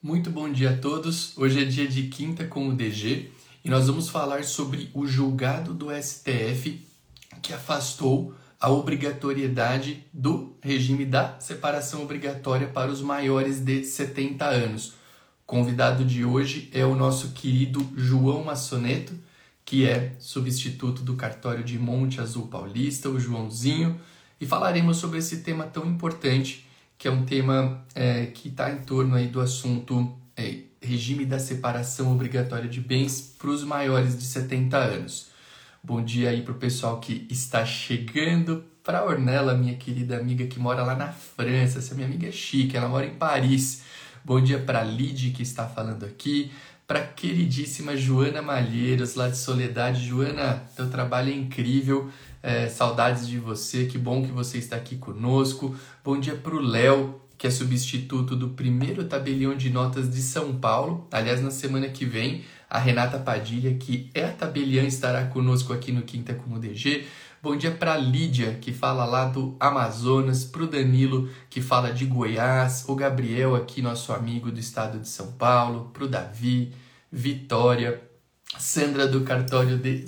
Muito bom dia a todos. Hoje é dia de quinta com o DG e nós vamos falar sobre o julgado do STF que afastou a obrigatoriedade do regime da separação obrigatória para os maiores de 70 anos. Convidado de hoje é o nosso querido João Massoneto, que é substituto do cartório de Monte Azul Paulista, o Joãozinho, e falaremos sobre esse tema tão importante que é um tema é, que está em torno aí do assunto é, regime da separação obrigatória de bens para os maiores de 70 anos. Bom dia aí para o pessoal que está chegando. Para Ornella, minha querida amiga que mora lá na França. Essa minha amiga é chique, ela mora em Paris. Bom dia para Lid, que está falando aqui. Para queridíssima Joana Malheiros, lá de Soledade. Joana, teu trabalho é incrível. É, saudades de você, que bom que você está aqui conosco. Bom dia para o Léo, que é substituto do primeiro tabelião de notas de São Paulo. Aliás, na semana que vem, a Renata Padilha, que é a tabeliã, estará conosco aqui no Quinta com o DG. Bom dia para Lídia, que fala lá do Amazonas, para o Danilo, que fala de Goiás, o Gabriel, aqui, nosso amigo do estado de São Paulo, para o Davi, Vitória, Sandra do cartório de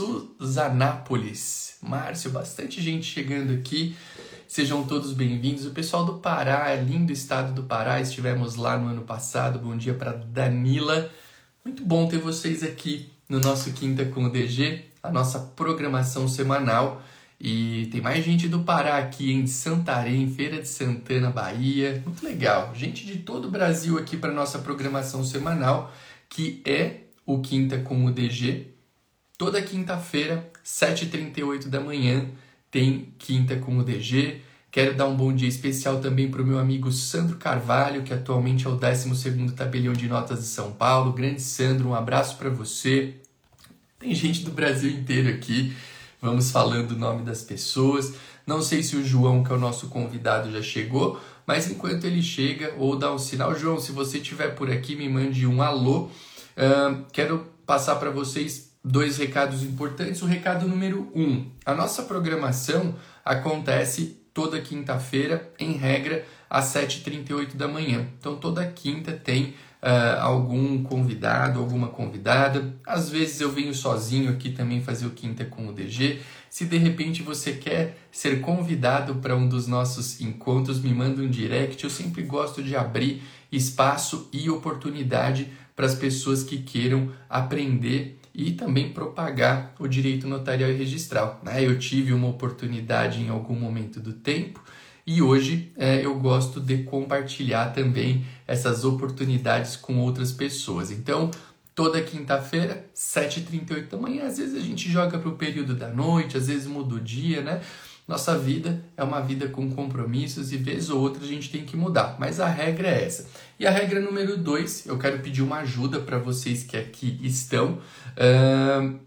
Suzanápolis. Márcio, bastante gente chegando aqui. Sejam todos bem-vindos. O pessoal do Pará, lindo estado do Pará, estivemos lá no ano passado. Bom dia para Danila. Muito bom ter vocês aqui no nosso Quinta com o DG, a nossa programação semanal. E tem mais gente do Pará aqui em Santarém, Feira de Santana, Bahia. Muito legal. Gente de todo o Brasil aqui para nossa programação semanal, que é o Quinta com o DG. Toda quinta-feira, 7h38 da manhã, tem Quinta com o DG. Quero dar um bom dia especial também para o meu amigo Sandro Carvalho, que atualmente é o 12º Tabelião de Notas de São Paulo. Grande Sandro, um abraço para você. Tem gente do Brasil inteiro aqui. Vamos falando o nome das pessoas. Não sei se o João, que é o nosso convidado, já chegou, mas enquanto ele chega, ou dá um sinal, João, se você estiver por aqui, me mande um alô. Uh, quero passar para vocês dois recados importantes. O recado número um: a nossa programação acontece toda quinta-feira, em regra, às 7h38 da manhã. Então, toda quinta tem uh, algum convidado, alguma convidada. Às vezes eu venho sozinho aqui também fazer o Quinta com o DG. Se de repente você quer ser convidado para um dos nossos encontros, me manda um direct. Eu sempre gosto de abrir espaço e oportunidade para as pessoas que queiram aprender e também propagar o direito notarial e registral. Né? Eu tive uma oportunidade em algum momento do tempo e hoje é, eu gosto de compartilhar também essas oportunidades com outras pessoas. Então, toda quinta-feira, 7h38 da manhã, às vezes a gente joga para o período da noite, às vezes muda o dia, né? Nossa vida é uma vida com compromissos e vez ou outra a gente tem que mudar, mas a regra é essa. E a regra número dois, eu quero pedir uma ajuda para vocês que aqui estão. Uh,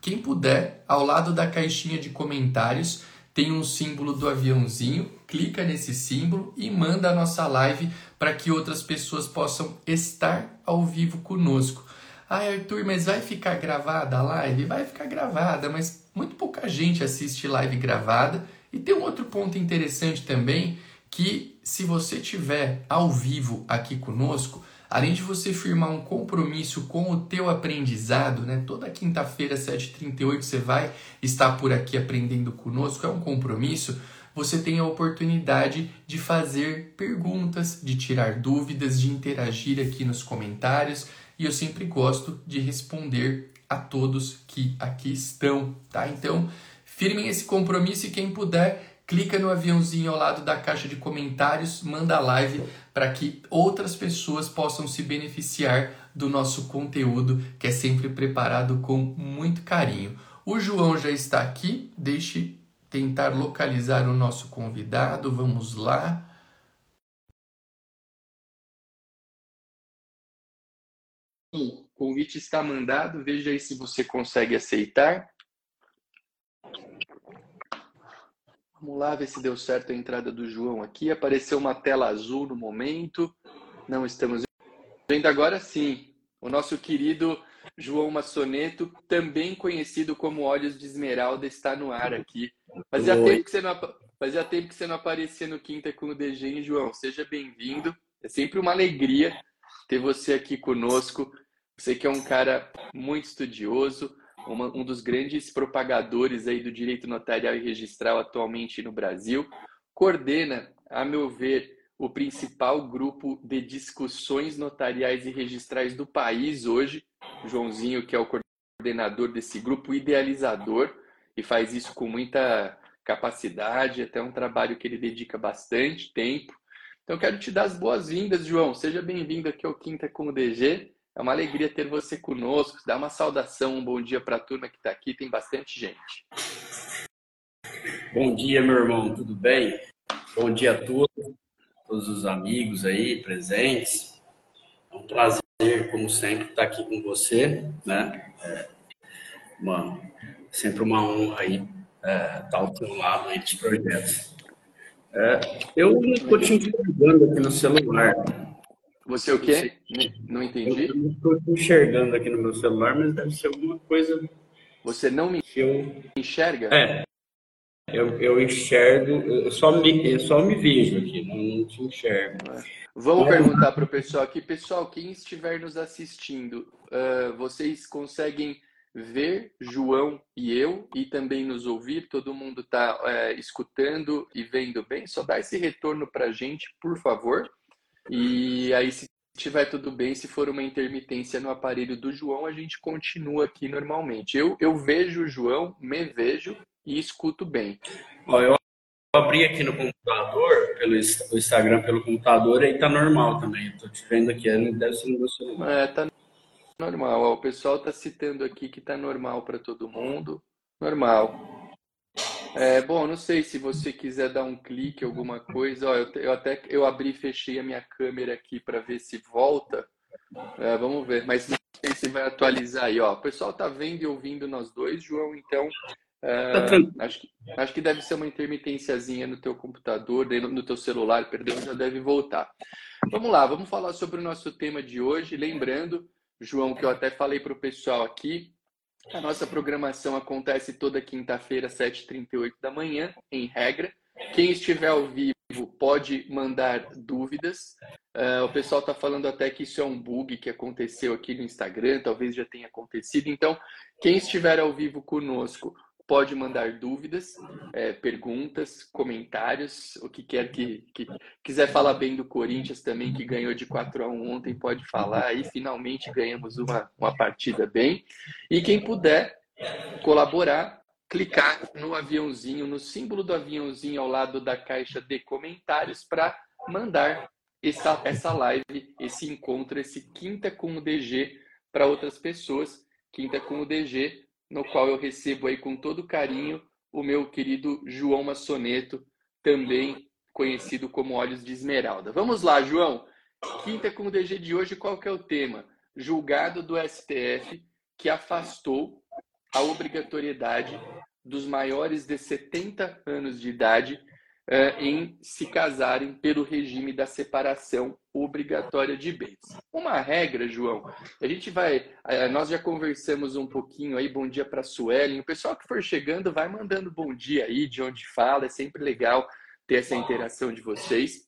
quem puder, ao lado da caixinha de comentários, tem um símbolo do aviãozinho, clica nesse símbolo e manda a nossa live para que outras pessoas possam estar ao vivo conosco. Ah, Arthur, mas vai ficar gravada a live? Vai ficar gravada, mas muito pouca gente assiste live gravada. E tem um outro ponto interessante também, que se você tiver ao vivo aqui conosco, além de você firmar um compromisso com o teu aprendizado, né? Toda quinta-feira, 7h38, você vai estar por aqui aprendendo conosco, é um compromisso. Você tem a oportunidade de fazer perguntas, de tirar dúvidas, de interagir aqui nos comentários. E eu sempre gosto de responder a todos que aqui estão, tá? Então, firmem esse compromisso e quem puder, clica no aviãozinho ao lado da caixa de comentários, manda live para que outras pessoas possam se beneficiar do nosso conteúdo, que é sempre preparado com muito carinho. O João já está aqui, deixe tentar localizar o nosso convidado, vamos lá. O convite está mandado, veja aí se você consegue aceitar. Vamos lá ver se deu certo a entrada do João aqui. Apareceu uma tela azul no momento. Não estamos vendo agora sim. O nosso querido João Massoneto, também conhecido como Olhos de Esmeralda, está no ar aqui. Fazia tempo que você não, fazia tempo que você não aparecia no Quinta com o DG, hein, João? Seja bem-vindo. É sempre uma alegria ter você aqui conosco. Você que é um cara muito estudioso, uma, um dos grandes propagadores aí do direito notarial e registral atualmente no Brasil, coordena, a meu ver, o principal grupo de discussões notariais e registrais do país hoje. Joãozinho, que é o coordenador desse grupo, idealizador, e faz isso com muita capacidade, até um trabalho que ele dedica bastante tempo. Então, quero te dar as boas-vindas, João. Seja bem-vindo aqui ao Quinta com o DG. É uma alegria ter você conosco. Dá uma saudação, um bom dia para a turma que está aqui. Tem bastante gente. Bom dia, meu irmão. Tudo bem? Bom dia a todos, todos os amigos aí presentes. É um prazer, como sempre, estar aqui com você, né? É uma, sempre uma honra aí é, estar ao seu lado aí dos projetos. É, eu estou te enxergando aqui no celular. Você o quê? Não entendi. Eu não estou enxergando aqui no meu celular, mas deve ser alguma coisa. Você não me eu... enxerga? É. Eu, eu enxergo, eu só, me, eu só me vejo aqui, não, não te enxergo. Vamos mas... perguntar para o pessoal aqui. Pessoal, quem estiver nos assistindo, uh, vocês conseguem ver João e eu e também nos ouvir. Todo mundo está é, escutando e vendo bem. Só dá esse retorno para a gente, por favor. E aí, se tiver tudo bem, se for uma intermitência no aparelho do João, a gente continua aqui normalmente. Eu, eu vejo o João, me vejo e escuto bem. Ó, eu abri aqui no computador, pelo Instagram, pelo computador, aí tá normal também. Estou te vendo aqui, deve ser no meu celular. É, tá Normal. O pessoal está citando aqui que está normal para todo mundo. Normal. É, bom, não sei se você quiser dar um clique, alguma coisa. Ó, eu, eu até eu abri e fechei a minha câmera aqui para ver se volta. É, vamos ver, mas não sei se vai atualizar aí. Ó. O pessoal está vendo e ouvindo nós dois, João, então é, tá acho, que, acho que deve ser uma intermitênciazinha no teu computador, no teu celular, perdão, já deve voltar. Vamos lá, vamos falar sobre o nosso tema de hoje. Lembrando João, que eu até falei para o pessoal aqui, a nossa programação acontece toda quinta-feira, 7h38 da manhã, em regra. Quem estiver ao vivo pode mandar dúvidas. Uh, o pessoal está falando até que isso é um bug que aconteceu aqui no Instagram, talvez já tenha acontecido. Então, quem estiver ao vivo conosco pode mandar dúvidas, é, perguntas, comentários, o que quer que, que, quiser falar bem do Corinthians também, que ganhou de 4 a 1 ontem, pode falar. E finalmente ganhamos uma, uma partida bem. E quem puder colaborar, clicar no aviãozinho, no símbolo do aviãozinho ao lado da caixa de comentários para mandar essa, essa live, esse encontro, esse Quinta com o DG para outras pessoas. Quinta com o DG no qual eu recebo aí com todo carinho o meu querido João Massoneto, também conhecido como Olhos de Esmeralda. Vamos lá, João. Quinta com o DG de hoje, qual que é o tema? Julgado do STF que afastou a obrigatoriedade dos maiores de 70 anos de idade em se casarem pelo regime da separação obrigatória de bens. Uma regra, João, a gente vai, uh, nós já conversamos um pouquinho aí, bom dia para a Suelen, o pessoal que for chegando vai mandando bom dia aí, de onde fala, é sempre legal ter essa interação de vocês.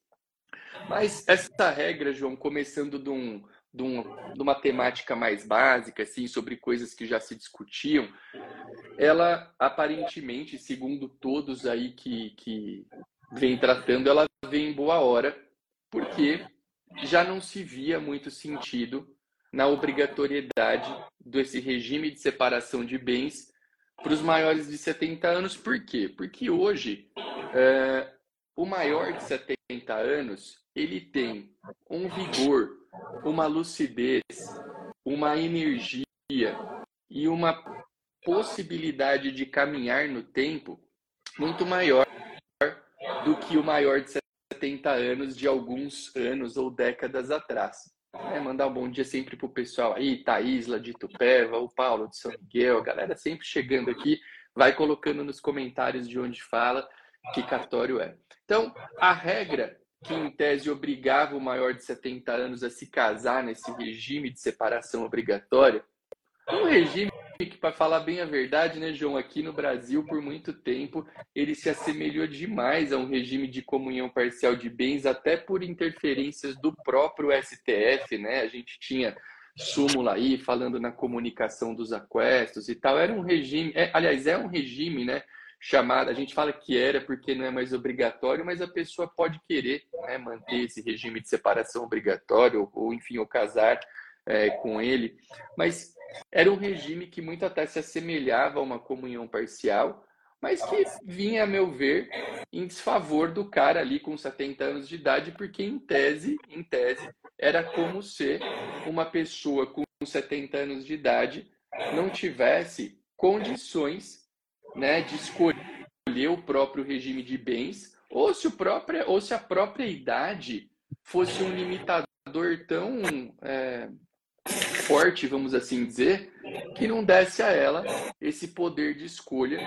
Mas essa regra, João, começando de, um, de, um, de uma temática mais básica, assim, sobre coisas que já se discutiam, ela aparentemente, segundo todos aí que, que vem tratando, ela vem em boa hora, porque já não se via muito sentido na obrigatoriedade desse regime de separação de bens para os maiores de 70 anos. Por quê? Porque hoje é, o maior de 70 anos ele tem um vigor, uma lucidez, uma energia e uma possibilidade de caminhar no tempo muito maior do que o maior de 70 anos de alguns anos ou décadas atrás. É, mandar um bom dia sempre pro pessoal aí, Thaísla de Tupéva, o Paulo de São Miguel, a galera sempre chegando aqui, vai colocando nos comentários de onde fala que cartório é. Então, a regra que em tese obrigava o maior de 70 anos a se casar nesse regime de separação obrigatória, um regime que, para falar bem a verdade, né, João, aqui no Brasil, por muito tempo, ele se assemelhou demais a um regime de comunhão parcial de bens, até por interferências do próprio STF, né? A gente tinha súmula aí falando na comunicação dos aquestos e tal. Era um regime, é, aliás, é um regime, né? Chamado, a gente fala que era porque não é mais obrigatório, mas a pessoa pode querer né, manter esse regime de separação obrigatório, ou, ou enfim, ou casar é, com ele. Mas era um regime que muito até se assemelhava a uma comunhão parcial, mas que vinha, a meu ver, em desfavor do cara ali com 70 anos de idade, porque em tese, em tese, era como se uma pessoa com 70 anos de idade não tivesse condições, né, de escolher o próprio regime de bens, ou se, o ou se a própria idade fosse um limitador tão é, forte, vamos assim dizer, que não desse a ela esse poder de escolha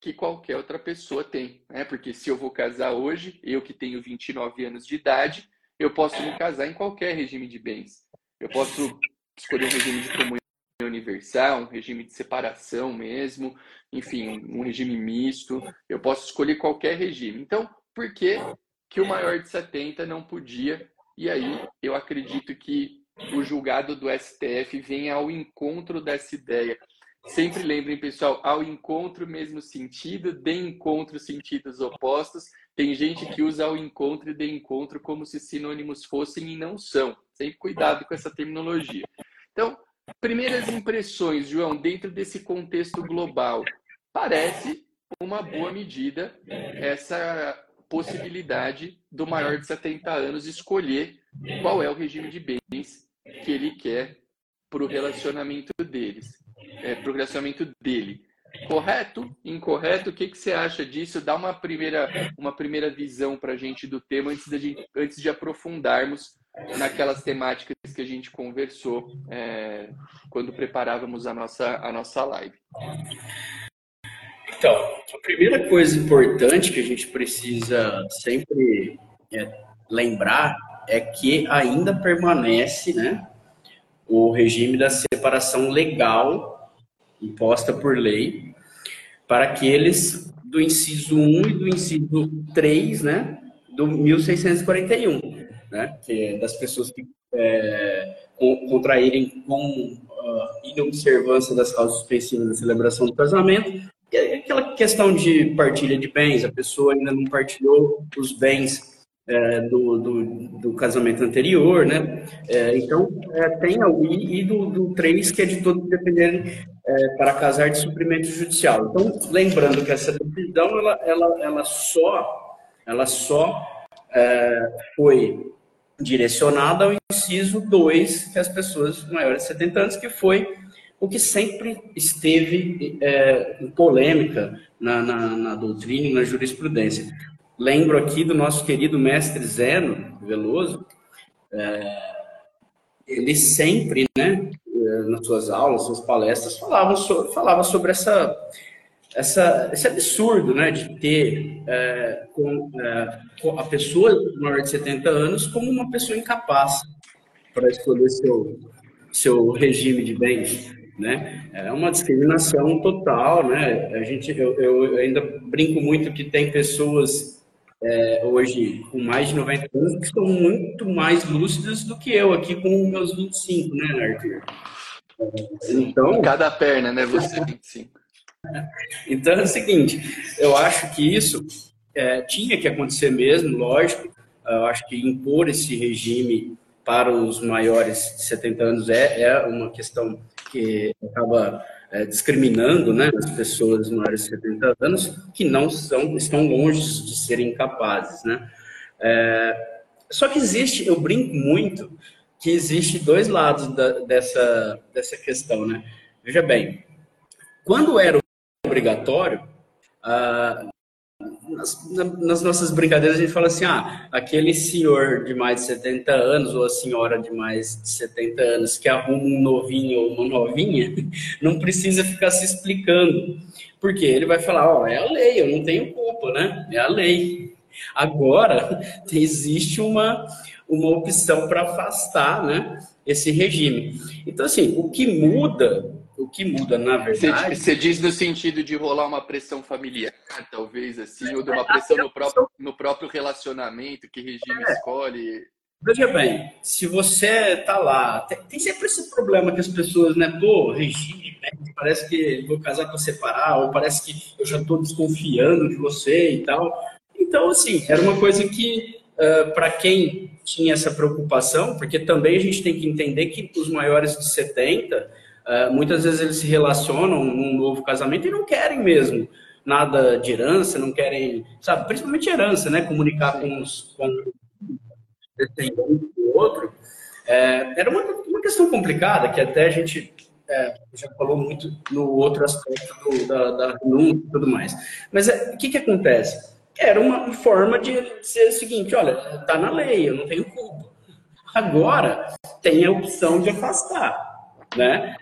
que qualquer outra pessoa tem. Né? Porque se eu vou casar hoje, eu que tenho 29 anos de idade, eu posso me casar em qualquer regime de bens. Eu posso escolher um regime de comunhão universal, um regime de separação mesmo, enfim, um regime misto. Eu posso escolher qualquer regime. Então, por que, que o maior de 70 não podia? E aí, eu acredito que o julgado do STF venha ao encontro dessa ideia. Sempre lembrem, pessoal, ao encontro mesmo sentido, de encontro sentidos opostos. Tem gente que usa ao encontro e de encontro como se sinônimos fossem e não são. Sempre cuidado com essa terminologia. Então, primeiras impressões, João, dentro desse contexto global. Parece uma boa medida essa possibilidade do maior de 70 anos escolher qual é o regime de bens que ele quer para o relacionamento deles, é, para o relacionamento dele. Correto? Incorreto? O que, que você acha disso? Dá uma primeira, uma primeira visão para a gente do tema antes de, antes de aprofundarmos naquelas temáticas que a gente conversou é, quando preparávamos a nossa, a nossa live. Então, a primeira coisa importante que a gente precisa sempre é, lembrar é que ainda permanece né, o regime da separação legal imposta por lei para aqueles do inciso 1 e do inciso 3 né, do 1641, né, que é das pessoas que é, contraírem com uh, inobservância das causas suspensivas da celebração do casamento, é aquela questão de partilha de bens, a pessoa ainda não partilhou os bens é, do, do, do, casamento anterior, né? É, então, é, tem o I e do, do 3, que é de todos dependerem é, para casar de suprimento judicial. Então, lembrando que essa decisão, ela, ela, ela só, ela só é, foi direcionada ao inciso 2, que é as pessoas maiores de 70 anos, que foi o que sempre esteve é, em polêmica na, na, na doutrina e na jurisprudência. Lembro aqui do nosso querido mestre Zeno Veloso, é, ele sempre, né, é, nas suas aulas, suas palestras, falava sobre, falava sobre essa, essa, esse absurdo né, de ter é, com, é, a pessoa maior de 70 anos como uma pessoa incapaz para escolher seu, seu regime de bens. Né? É uma discriminação total, né? A gente, eu, eu ainda brinco muito que tem pessoas é, hoje com mais de 90 anos que estão muito mais lúcidas do que eu aqui com meus 25, né, Arthur? Então, cada perna, né, você 25. Então é o seguinte, eu acho que isso é, tinha que acontecer mesmo, lógico. Eu acho que impor esse regime para os maiores de 70 anos é, é uma questão que acaba é, discriminando né, as pessoas maiores de 70 anos que não são, estão longe de serem capazes. Né? É, só que existe, eu brinco muito, que existe dois lados da, dessa, dessa questão. Né? Veja bem, quando era obrigatório, ah, nas, nas, nossas brincadeiras a gente fala assim, ah, aquele senhor de mais de 70 anos ou a senhora de mais de 70 anos que arruma um novinho ou uma novinha, não precisa ficar se explicando. Porque ele vai falar, ó, oh, é a lei, eu não tenho culpa, né? É a lei. Agora, existe uma, uma opção para afastar, né, esse regime. Então, assim, o que muda o que muda, na verdade. Você diz no sentido de rolar uma pressão familiar, talvez assim, ou de uma pressão no próprio, no próprio relacionamento que regime é. escolhe. Veja bem, se você tá lá, tem, tem, sempre esse problema que as pessoas, né, pô, regime, né, parece que vou casar para separar, ou parece que eu já estou desconfiando de você e tal. Então, assim, era uma coisa que, uh, para quem tinha essa preocupação, porque também a gente tem que entender que os maiores de 70 Uh, muitas vezes eles se relacionam num novo casamento e não querem mesmo nada de herança, não querem, sabe, principalmente herança, né? Comunicar com os com descendentes do outro. É, era uma, uma questão complicada que até a gente é, já falou muito no outro aspecto do, da, da e tudo mais. Mas é, o que, que acontece? Era uma forma de ser o seguinte: olha, tá na lei, eu não tenho culpa. Agora tem a opção de afastar, né?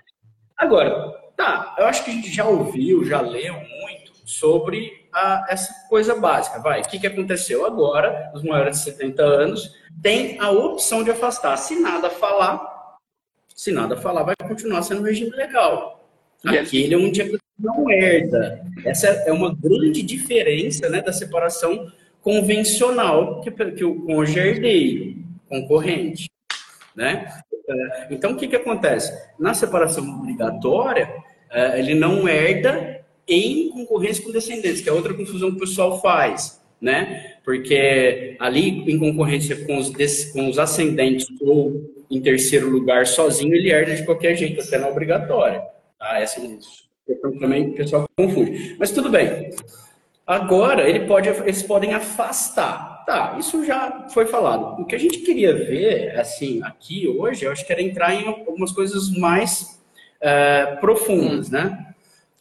Agora, tá, eu acho que a gente já ouviu, já leu muito sobre a, essa coisa básica. Vai, o que, que aconteceu agora? Os maiores de 70 anos têm a opção de afastar. Se nada falar, se nada falar, vai continuar sendo um regime legal. Aquele é um dia que não herda. Essa é uma grande diferença né, da separação convencional que, que o cônjuge é herdeiro, concorrente. Né? É, então, o que, que acontece? Na separação obrigatória, é, ele não herda em concorrência com descendentes, que é outra confusão que o pessoal faz, né? Porque ali, em concorrência com os, com os ascendentes ou em terceiro lugar sozinho, ele herda de qualquer jeito, até na obrigatória. Tá? Essa é questão também o pessoal confunde. Mas tudo bem. Agora, ele pode, eles podem afastar Tá, isso já foi falado. O que a gente queria ver, assim, aqui hoje, eu acho que era entrar em algumas coisas mais uh, profundas, uhum. né?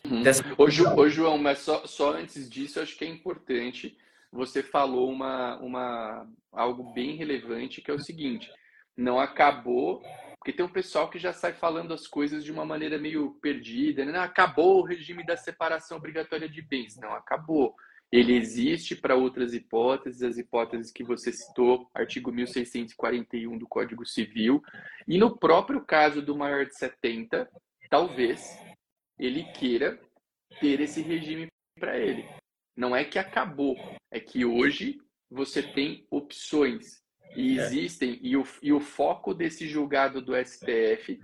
Uhum. Dessa... Ô, ô, João, mas só, só antes disso, eu acho que é importante, você falou uma, uma, algo bem relevante, que é o seguinte, não acabou, porque tem um pessoal que já sai falando as coisas de uma maneira meio perdida, né? acabou o regime da separação obrigatória de bens. Não, acabou ele existe para outras hipóteses, as hipóteses que você citou, artigo 1641 do Código Civil, e no próprio caso do maior de 70, talvez ele queira ter esse regime para ele. Não é que acabou, é que hoje você tem opções e é. existem, e o, e o foco desse julgado do STF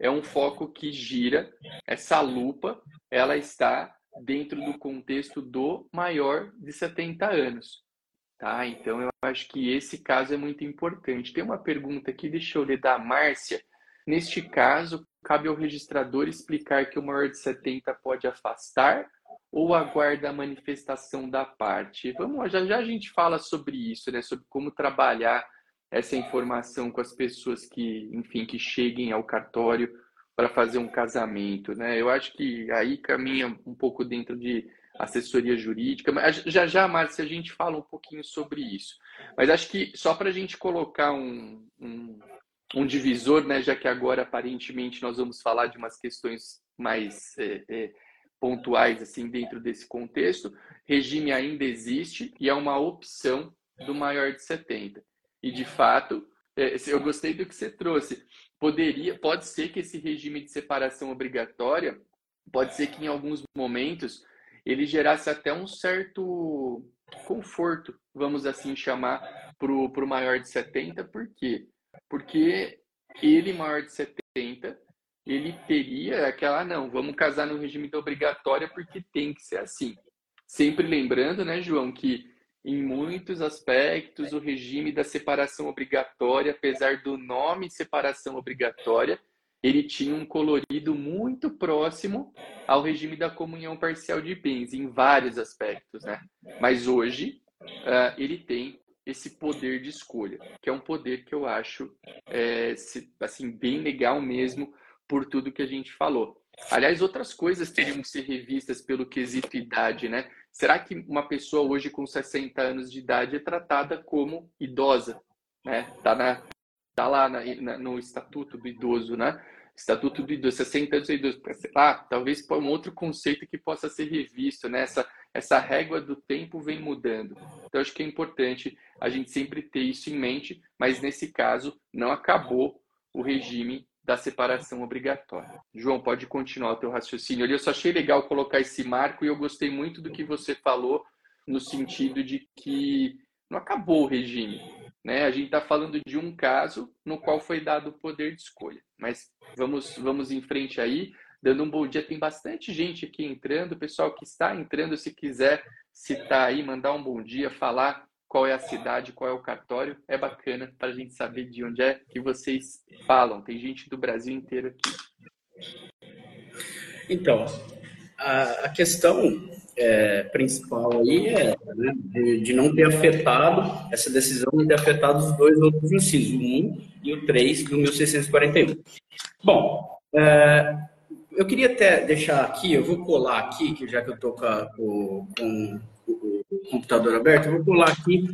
é um foco que gira, essa lupa, ela está dentro do contexto do maior de 70 anos. Tá? Então, eu acho que esse caso é muito importante. Tem uma pergunta aqui, deixa eu ler da Márcia. Neste caso, cabe ao registrador explicar que o maior de 70 pode afastar ou aguarda a manifestação da parte? Vamos já já a gente fala sobre isso, né? Sobre como trabalhar essa informação com as pessoas que, enfim, que cheguem ao cartório para fazer um casamento, né? Eu acho que aí caminha um pouco dentro de assessoria jurídica, mas já já, Márcia, a gente fala um pouquinho sobre isso. Mas acho que só para a gente colocar um, um, um, divisor, né? Já que agora aparentemente nós vamos falar de umas questões mais é, é, pontuais assim dentro desse contexto, regime ainda existe e é uma opção do maior de 70. E de fato, é, eu gostei do que você trouxe poderia, pode ser que esse regime de separação obrigatória, pode ser que em alguns momentos ele gerasse até um certo conforto, vamos assim chamar, para o maior de 70, por quê? Porque ele, maior de 70, ele teria aquela, ah, não, vamos casar no regime da obrigatória porque tem que ser assim. Sempre lembrando, né, João, que em muitos aspectos, o regime da separação obrigatória, apesar do nome separação obrigatória, ele tinha um colorido muito próximo ao regime da comunhão parcial de bens, em vários aspectos, né? Mas hoje, uh, ele tem esse poder de escolha, que é um poder que eu acho é, assim bem legal mesmo por tudo que a gente falou. Aliás, outras coisas teriam que ser revistas pelo quesito idade, né? Será que uma pessoa hoje com 60 anos de idade é tratada como idosa? Né? Tá, na, tá lá na, na, no Estatuto do Idoso, né? Estatuto do Idoso, 60 anos de idoso. Ah, talvez para um outro conceito que possa ser revisto, né? Essa, essa régua do tempo vem mudando. Então, acho que é importante a gente sempre ter isso em mente, mas nesse caso, não acabou o regime da separação obrigatória. João, pode continuar o teu raciocínio. Eu só achei legal colocar esse marco e eu gostei muito do que você falou no sentido de que não acabou o regime. Né? A gente está falando de um caso no qual foi dado o poder de escolha. Mas vamos, vamos em frente aí, dando um bom dia. Tem bastante gente aqui entrando, o pessoal que está entrando, se quiser citar aí, mandar um bom dia, falar qual é a cidade, qual é o cartório. É bacana para a gente saber de onde é que vocês falam. Tem gente do Brasil inteiro aqui. Então, a, questão é, principal aí é né, de, de, não ter afetado, essa decisão de ter afetado os dois outros incisos, o 1 e o 3 do 1641. Bom, é, eu queria até deixar aqui, eu vou colar aqui, que já que eu estou com, com computador aberto, eu vou pular aqui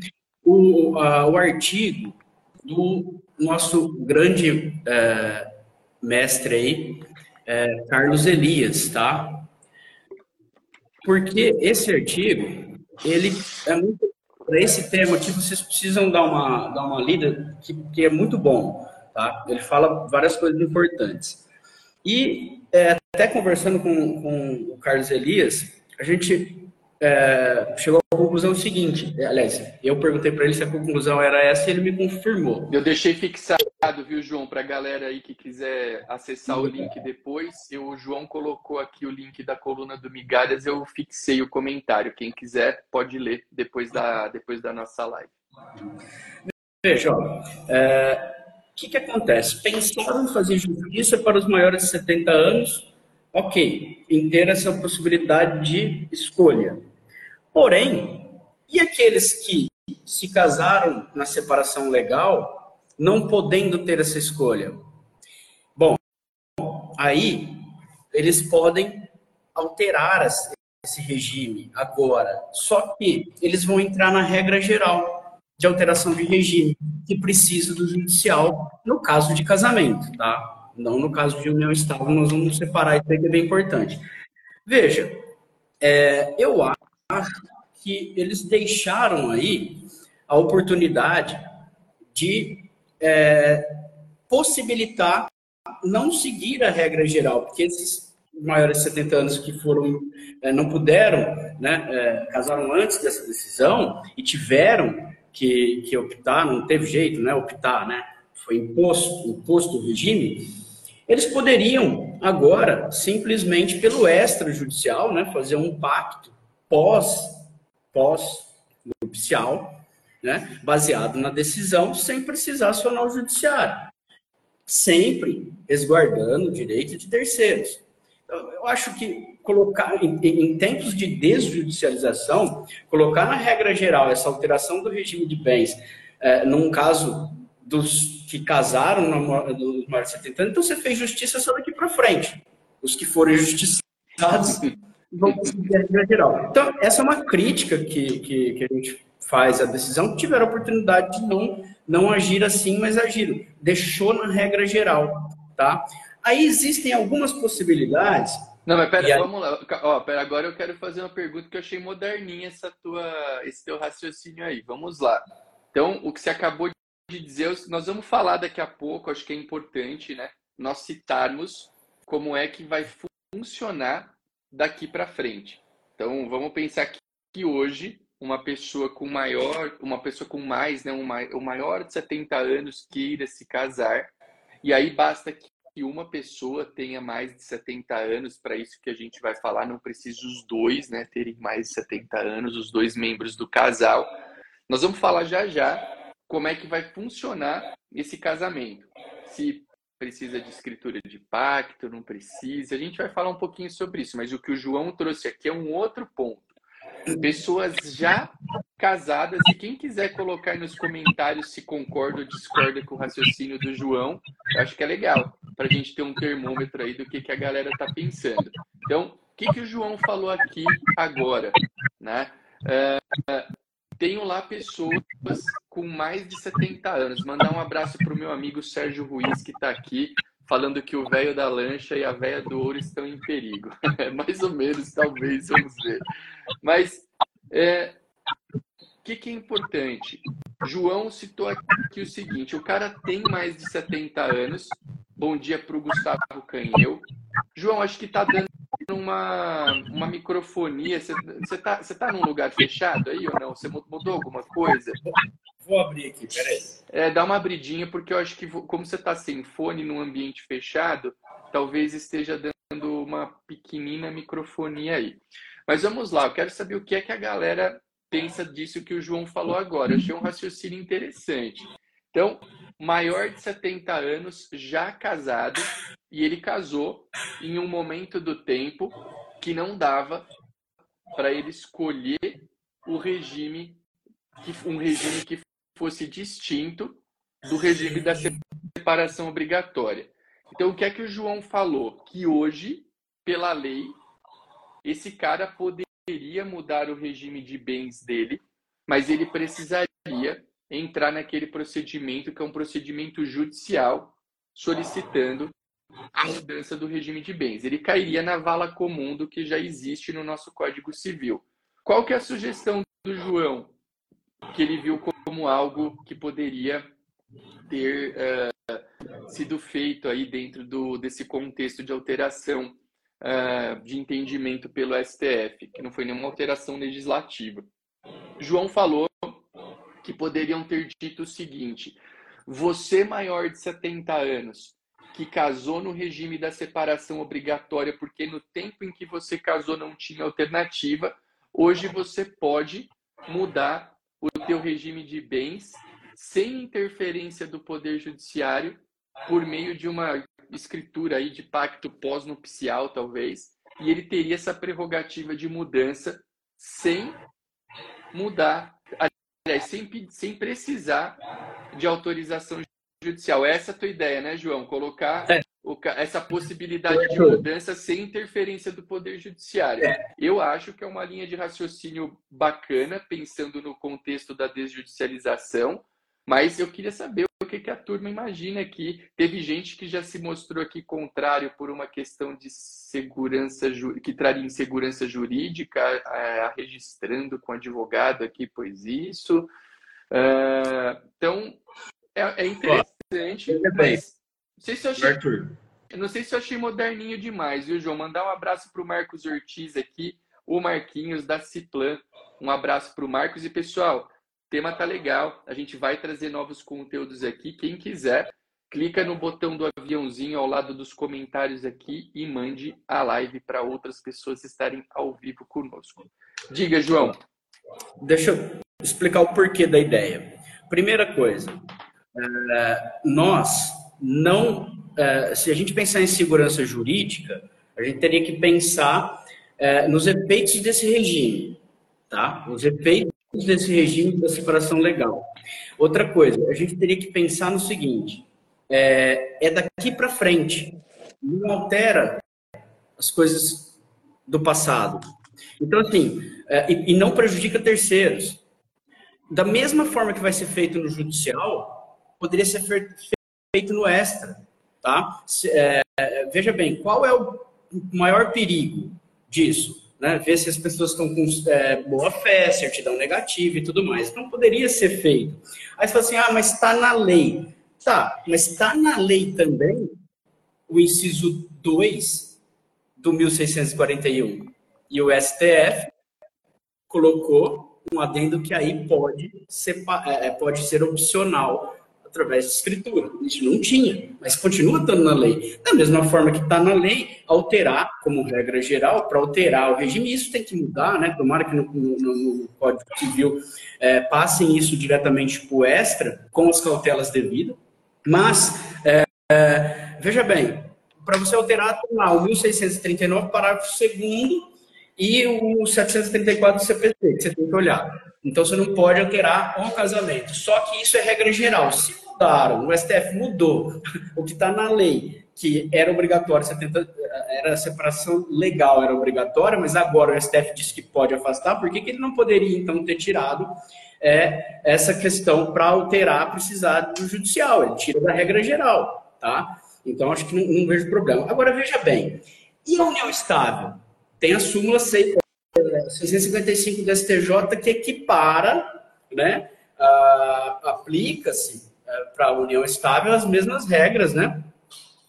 o, a, o artigo do nosso grande é, mestre aí, é, Carlos Elias, tá? Porque esse artigo, ele é muito para esse tema aqui, vocês precisam dar uma, dar uma lida, que, que é muito bom, tá? Ele fala várias coisas importantes. E é, até conversando com, com o Carlos Elias, a gente é, chegou à conclusão seguinte. Aliás, eu perguntei para ele se a conclusão era essa e ele me confirmou. Eu deixei fixado, viu, João, para a galera aí que quiser acessar o link depois. Eu, o João colocou aqui o link da coluna do Migalhas, eu fixei o comentário. Quem quiser pode ler depois da, depois da nossa live. Veja, o é, que, que acontece? Pensaram em fazer justiça para os maiores de 70 anos, ok, em ter essa possibilidade de escolha. Porém, e aqueles que se casaram na separação legal, não podendo ter essa escolha? Bom, aí eles podem alterar esse regime agora, só que eles vão entrar na regra geral de alteração de regime, que precisa do judicial no caso de casamento, tá? Não no caso de união estável, nós vamos separar isso aí que é bem importante. Veja, é, eu que eles deixaram aí a oportunidade de é, possibilitar não seguir a regra geral, porque esses maiores de 70 anos que foram é, não puderam, né, é, casaram antes dessa decisão e tiveram que, que optar, não teve jeito, né, optar, né, foi imposto, imposto o regime, eles poderiam agora simplesmente pelo extrajudicial, né, fazer um pacto pós pós nupcial, né, baseado na decisão, sem precisar acionar o judiciário, sempre resguardando o direito de terceiros. Então, eu acho que colocar em, em tempos de desjudicialização, colocar na regra geral essa alteração do regime de bens, é, num caso dos que casaram no, dos maiores de 70 anos, então você fez justiça só daqui para frente. Os que forem justiçados vão conseguir a regra geral. Então, essa é uma crítica que, que, que, a gente faz à decisão, que tiveram a oportunidade de não, não agir assim, mas agiram. Deixou na regra geral, tá? Aí existem algumas possibilidades. Não, mas pera, aí... vamos lá. Ó, pera, agora eu quero fazer uma pergunta que eu achei moderninha essa tua, esse teu raciocínio aí. Vamos lá. Então, o que você acabou de dizer, nós vamos falar daqui a pouco, acho que é importante, né? Nós citarmos como é que vai funcionar daqui para frente. Então, vamos pensar que, que hoje uma pessoa com maior, uma pessoa com mais, né, o maior de 70 anos queira se casar, e aí basta que uma pessoa tenha mais de 70 anos, para isso que a gente vai falar, não precisa os dois, né, terem mais de 70 anos, os dois membros do casal. Nós vamos falar já já como é que vai funcionar esse casamento. Se precisa de escritura de pacto, não precisa. A gente vai falar um pouquinho sobre isso, mas o que o João trouxe aqui é um outro ponto. Pessoas já casadas, e quem quiser colocar nos comentários se concorda ou discorda com o raciocínio do João, eu acho que é legal, para a gente ter um termômetro aí do que, que a galera está pensando. Então, o que, que o João falou aqui agora? Né? Uh, tenho lá pessoas com mais de 70 anos. Mandar um abraço para o meu amigo Sérgio Ruiz, que está aqui, falando que o velho da lancha e a velha do ouro estão em perigo. É mais ou menos, talvez, vamos ver. Mas é, o que, que é importante? João citou aqui o seguinte: o cara tem mais de 70 anos, Bom dia para o Gustavo Canheu. João, acho que está dando uma, uma microfonia. Você está você tá num lugar fechado aí ou não? Você mudou alguma coisa? Vou abrir aqui, peraí. É, dá uma abridinha, porque eu acho que como você está sem fone num ambiente fechado, talvez esteja dando uma pequenina microfonia aí. Mas vamos lá, eu quero saber o que é que a galera pensa disso que o João falou agora. Eu achei um raciocínio interessante. Então, maior de 70 anos, já casado, e ele casou em um momento do tempo que não dava para ele escolher o regime, um regime que fosse distinto do regime da separação obrigatória. Então, o que é que o João falou? Que hoje, pela lei, esse cara poderia mudar o regime de bens dele, mas ele precisaria entrar naquele procedimento que é um procedimento judicial solicitando a mudança do regime de bens. Ele cairia na vala comum do que já existe no nosso Código Civil. Qual que é a sugestão do João? Que ele viu como algo que poderia ter uh, sido feito aí dentro do, desse contexto de alteração uh, de entendimento pelo STF, que não foi nenhuma alteração legislativa. João falou que poderiam ter dito o seguinte: você maior de 70 anos, que casou no regime da separação obrigatória, porque no tempo em que você casou não tinha alternativa, hoje você pode mudar o teu regime de bens sem interferência do poder judiciário por meio de uma escritura aí de pacto pós-nupcial, talvez, e ele teria essa prerrogativa de mudança sem mudar sem, sem precisar de autorização judicial. Essa é a tua ideia, né, João? Colocar é. o, essa possibilidade de mudança sem interferência do Poder Judiciário. É. Eu acho que é uma linha de raciocínio bacana, pensando no contexto da desjudicialização, mas eu queria saber que, que a turma imagina aqui. Teve gente que já se mostrou aqui contrário por uma questão de segurança, que traria insegurança jurídica, é, registrando com advogado aqui, pois isso. É, então, é, é interessante, mas não sei se eu achei, não sei se eu achei moderninho demais, viu, João? Mandar um abraço para o Marcos Ortiz aqui, o Marquinhos da Ciplan. Um abraço para o Marcos e pessoal tema tá legal. A gente vai trazer novos conteúdos aqui. Quem quiser, clica no botão do aviãozinho ao lado dos comentários aqui e mande a live para outras pessoas estarem ao vivo conosco. Diga, João. Deixa eu explicar o porquê da ideia. Primeira coisa, é, nós não. É, se a gente pensar em segurança jurídica, a gente teria que pensar é, nos efeitos desse regime, tá? Os efeitos desse regime da separação legal. Outra coisa, a gente teria que pensar no seguinte: é, é daqui para frente, não altera as coisas do passado. Então, assim, é, e, e, não prejudica terceiros. Da mesma forma que vai ser feito no judicial, poderia ser feito no extra, tá? É, veja bem, qual é o maior perigo disso? Né? ver se as pessoas estão com é, boa fé, certidão negativa e tudo mais. Não poderia ser feito. Aí você fala assim, ah, mas está na lei. Tá, mas está na lei também o inciso 2 do 1641. E o STF colocou um adendo que aí pode ser, é, pode ser opcional através de escritura. Isso não tinha, mas continua estando na lei. Da mesma forma que está na lei, alterar, como regra geral, para alterar o regime, isso tem que mudar, né? Tomara que no, no, no Código Civil é, passem isso diretamente para o extra, com as cautelas devidas. Mas, é, é, veja bem, para você alterar, lá, o 1639, parágrafo 2 e o 734 do CPC, que você tem que olhar. Então você não pode alterar o casamento. Só que isso é regra geral. Se mudaram, o STF mudou o que está na lei, que era obrigatório, 70, era separação legal, era obrigatória, mas agora o STF disse que pode afastar, por que, que ele não poderia então ter tirado é, essa questão para alterar, precisar do judicial? Ele tira da regra geral, tá? Então acho que não, não vejo problema. Agora veja bem, e a união estável? Tem a súmula 655 do STJ que equipara, né, aplica-se para a união estável as mesmas regras, né,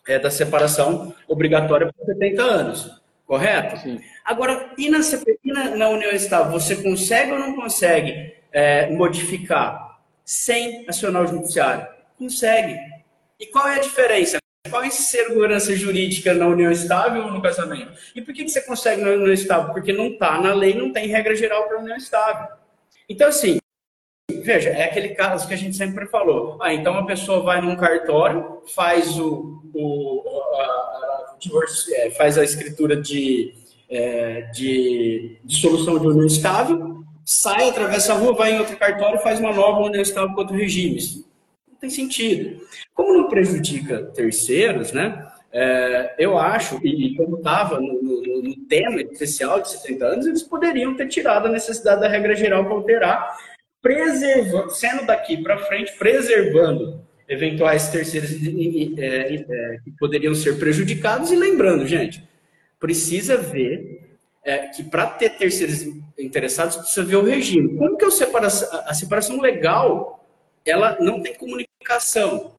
é, da separação obrigatória por 70 anos, correto? Sim. Agora, e na, e na, na união estável, você consegue ou não consegue é, modificar sem acionar o judiciário? Consegue. E qual é a diferença? Qual é a segurança jurídica na união estável ou no casamento? E por que, que você consegue na união estável? Porque não está na lei, não tem regra geral para união estável. Então, assim, veja, é aquele caso que a gente sempre falou. Ah, então a pessoa vai num cartório, faz o, o a, a, a, faz a escritura de, é, de, solução de união estável, sai, atravessa a rua, vai em outro cartório, faz uma nova união estável outro regime. Isso não tem sentido. Como não prejudica terceiros, né? É, eu acho, e, como estava no, no, no, tema especial de 70 anos, eles poderiam ter tirado a necessidade da regra geral para alterar, preservando, sendo daqui para frente, preservando eventuais terceiros é, é, que poderiam ser prejudicados. E lembrando, gente, precisa ver é, que para ter terceiros interessados, precisa ver o regime. Como que é a separação, a separação legal, ela não tem comunicação,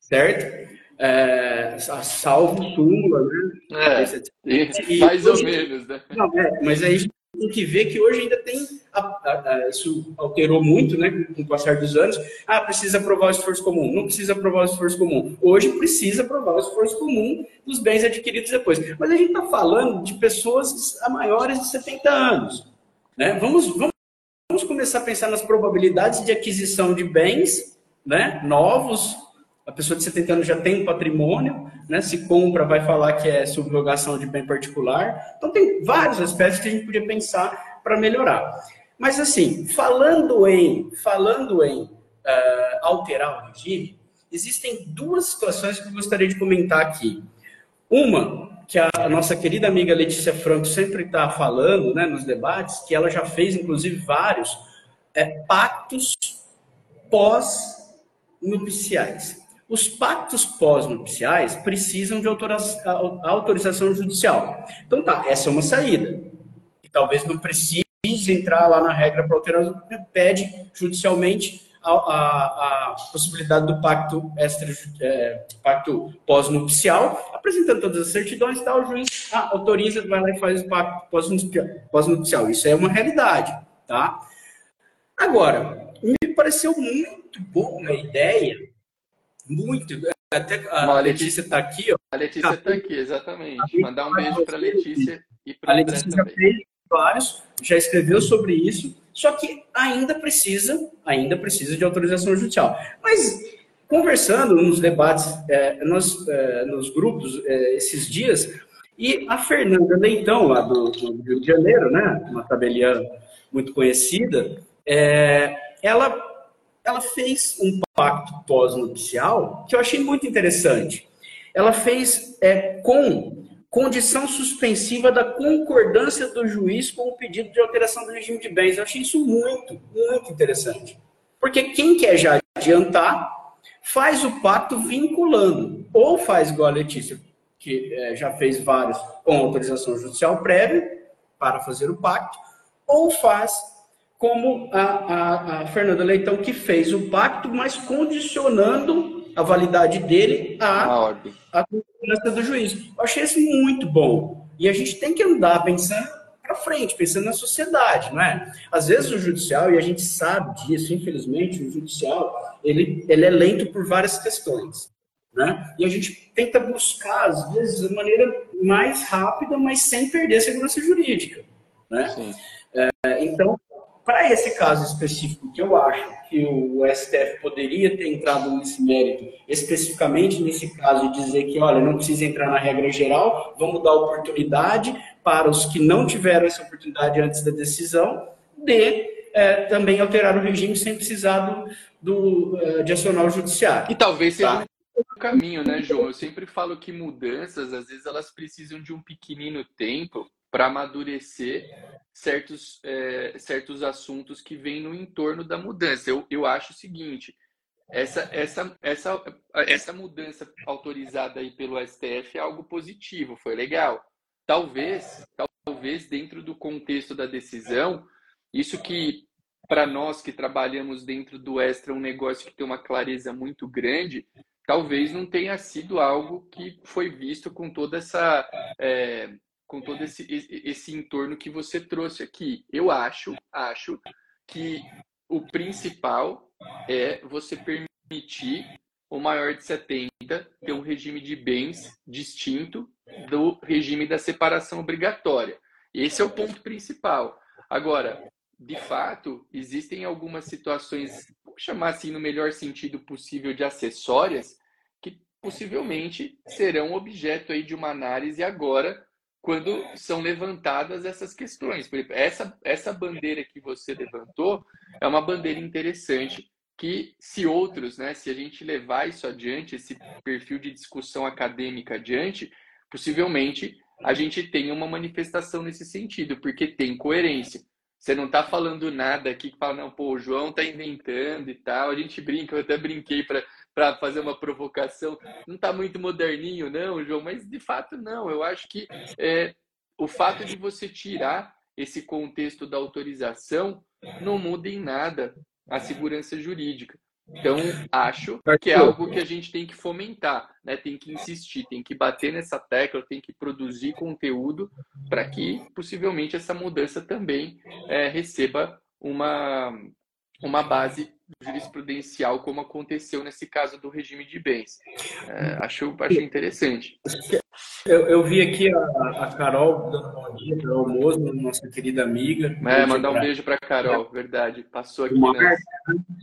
certo? É, salvo súmula, né? É, e, mais ou menos, né? Não, é, mas aí tem que ver que hoje ainda tem. A, a, a, isso alterou muito, né, com o passar dos anos. Ah, precisa aprovar o esforço comum. Não precisa aprovar o esforço comum. Hoje precisa aprovar o esforço comum dos bens adquiridos depois. Mas a gente está falando de pessoas a maiores de 70 anos. Né? Vamos, vamos, vamos começar a pensar nas probabilidades de aquisição de bens né, novos a pessoa de 70 anos já tem um patrimônio, né? se compra, vai falar que é subrogação de bem particular. Então, tem vários aspectos que a gente podia pensar para melhorar. Mas, assim, falando em, falando em uh, alterar o regime, existem duas situações que eu gostaria de comentar aqui. Uma, que a nossa querida amiga Letícia Franco sempre está falando né, nos debates, que ela já fez, inclusive, vários é, pactos pós-nupciais. Os pactos pós-nupciais precisam de autorização judicial. Então tá, essa é uma saída. E talvez não precise entrar lá na regra para alterar, pede judicialmente a, a, a, possibilidade do pacto é, pacto pós-nupcial, apresentando todas as certidões, tá, o juiz ah, autoriza, vai lá e faz o pacto pós-nupcial. Isso é uma realidade, tá? Agora, me pareceu muito boa a ideia muito. Até a, Letícia está aqui, ó. A Letícia está aqui, exatamente. Mandar um beijo para a Letícia e para a Letícia já fez vários, já escreveu sobre isso, só que ainda precisa, ainda precisa de autorização judicial. Mas conversando nos debates, é, nos, é, nos grupos é, esses dias, e a Fernanda Leitão, lá do, do Rio de Janeiro, né, uma tabeliana muito conhecida, é, ela ela fez um pacto pós-nupcial que eu achei muito interessante. Ela fez é, com condição suspensiva da concordância do juiz com o pedido de alteração do regime de bens. Eu achei isso muito, muito interessante. Porque quem quer já adiantar, faz o pacto vinculando. Ou faz igual a Letícia, que é, já fez vários com autorização judicial prévia para fazer o pacto, ou faz como a, a, a, Fernanda Leitão, que fez o pacto, mas condicionando a validade dele à a confiança do juiz. Eu achei isso muito bom. E a gente tem que andar pensando para frente, pensando na sociedade, não é? Às vezes o judicial, e a gente sabe disso, infelizmente, o judicial, ele, ele é lento por várias questões. Né? E a gente tenta buscar, às vezes, de maneira mais rápida, mas sem perder a segurança jurídica. Né? É, então, para esse caso específico, que eu acho que o STF poderia ter entrado nesse mérito, especificamente nesse caso, e dizer que, olha, não precisa entrar na regra geral, vamos dar oportunidade para os que não tiveram essa oportunidade antes da decisão, de é, também alterar o regime sem precisar do, do, é, de acionar o judiciário. E talvez seja tá? um caminho, né, João? Eu sempre falo que mudanças, às vezes, elas precisam de um pequenino tempo para amadurecer certos, é, certos assuntos que vêm no entorno da mudança. Eu, eu acho o seguinte, essa, essa, essa, essa mudança autorizada aí pelo STF é algo positivo, foi legal. Talvez, talvez dentro do contexto da decisão, isso que para nós que trabalhamos dentro do Extra um negócio que tem uma clareza muito grande, talvez não tenha sido algo que foi visto com toda essa é, com todo esse, esse entorno que você trouxe aqui. Eu acho, acho que o principal é você permitir o maior de 70 ter um regime de bens distinto do regime da separação obrigatória. Esse é o ponto principal. Agora, de fato, existem algumas situações, vou chamar assim no melhor sentido possível, de acessórias, que possivelmente serão objeto aí de uma análise agora, quando são levantadas essas questões. Essa, essa bandeira que você levantou é uma bandeira interessante que se outros, né, se a gente levar isso adiante, esse perfil de discussão acadêmica adiante, possivelmente a gente tem uma manifestação nesse sentido, porque tem coerência. Você não está falando nada aqui que fala, não, pô, o João está inventando e tal. A gente brinca, eu até brinquei para fazer uma provocação. Não está muito moderninho, não, João, mas de fato não. Eu acho que é, o fato de você tirar esse contexto da autorização não muda em nada a segurança jurídica. Então, acho que é algo que a gente tem que fomentar, né? tem que insistir, tem que bater nessa tecla, tem que produzir conteúdo para que, possivelmente, essa mudança também é, receba uma, uma base jurisprudencial, como aconteceu nesse caso do regime de bens. É, acho, acho interessante. Eu, eu vi aqui a, a Carol dando bom dia para o almoço, nossa querida amiga. É, mandar um beijo para a Carol, verdade. Passou aqui. Mar, né?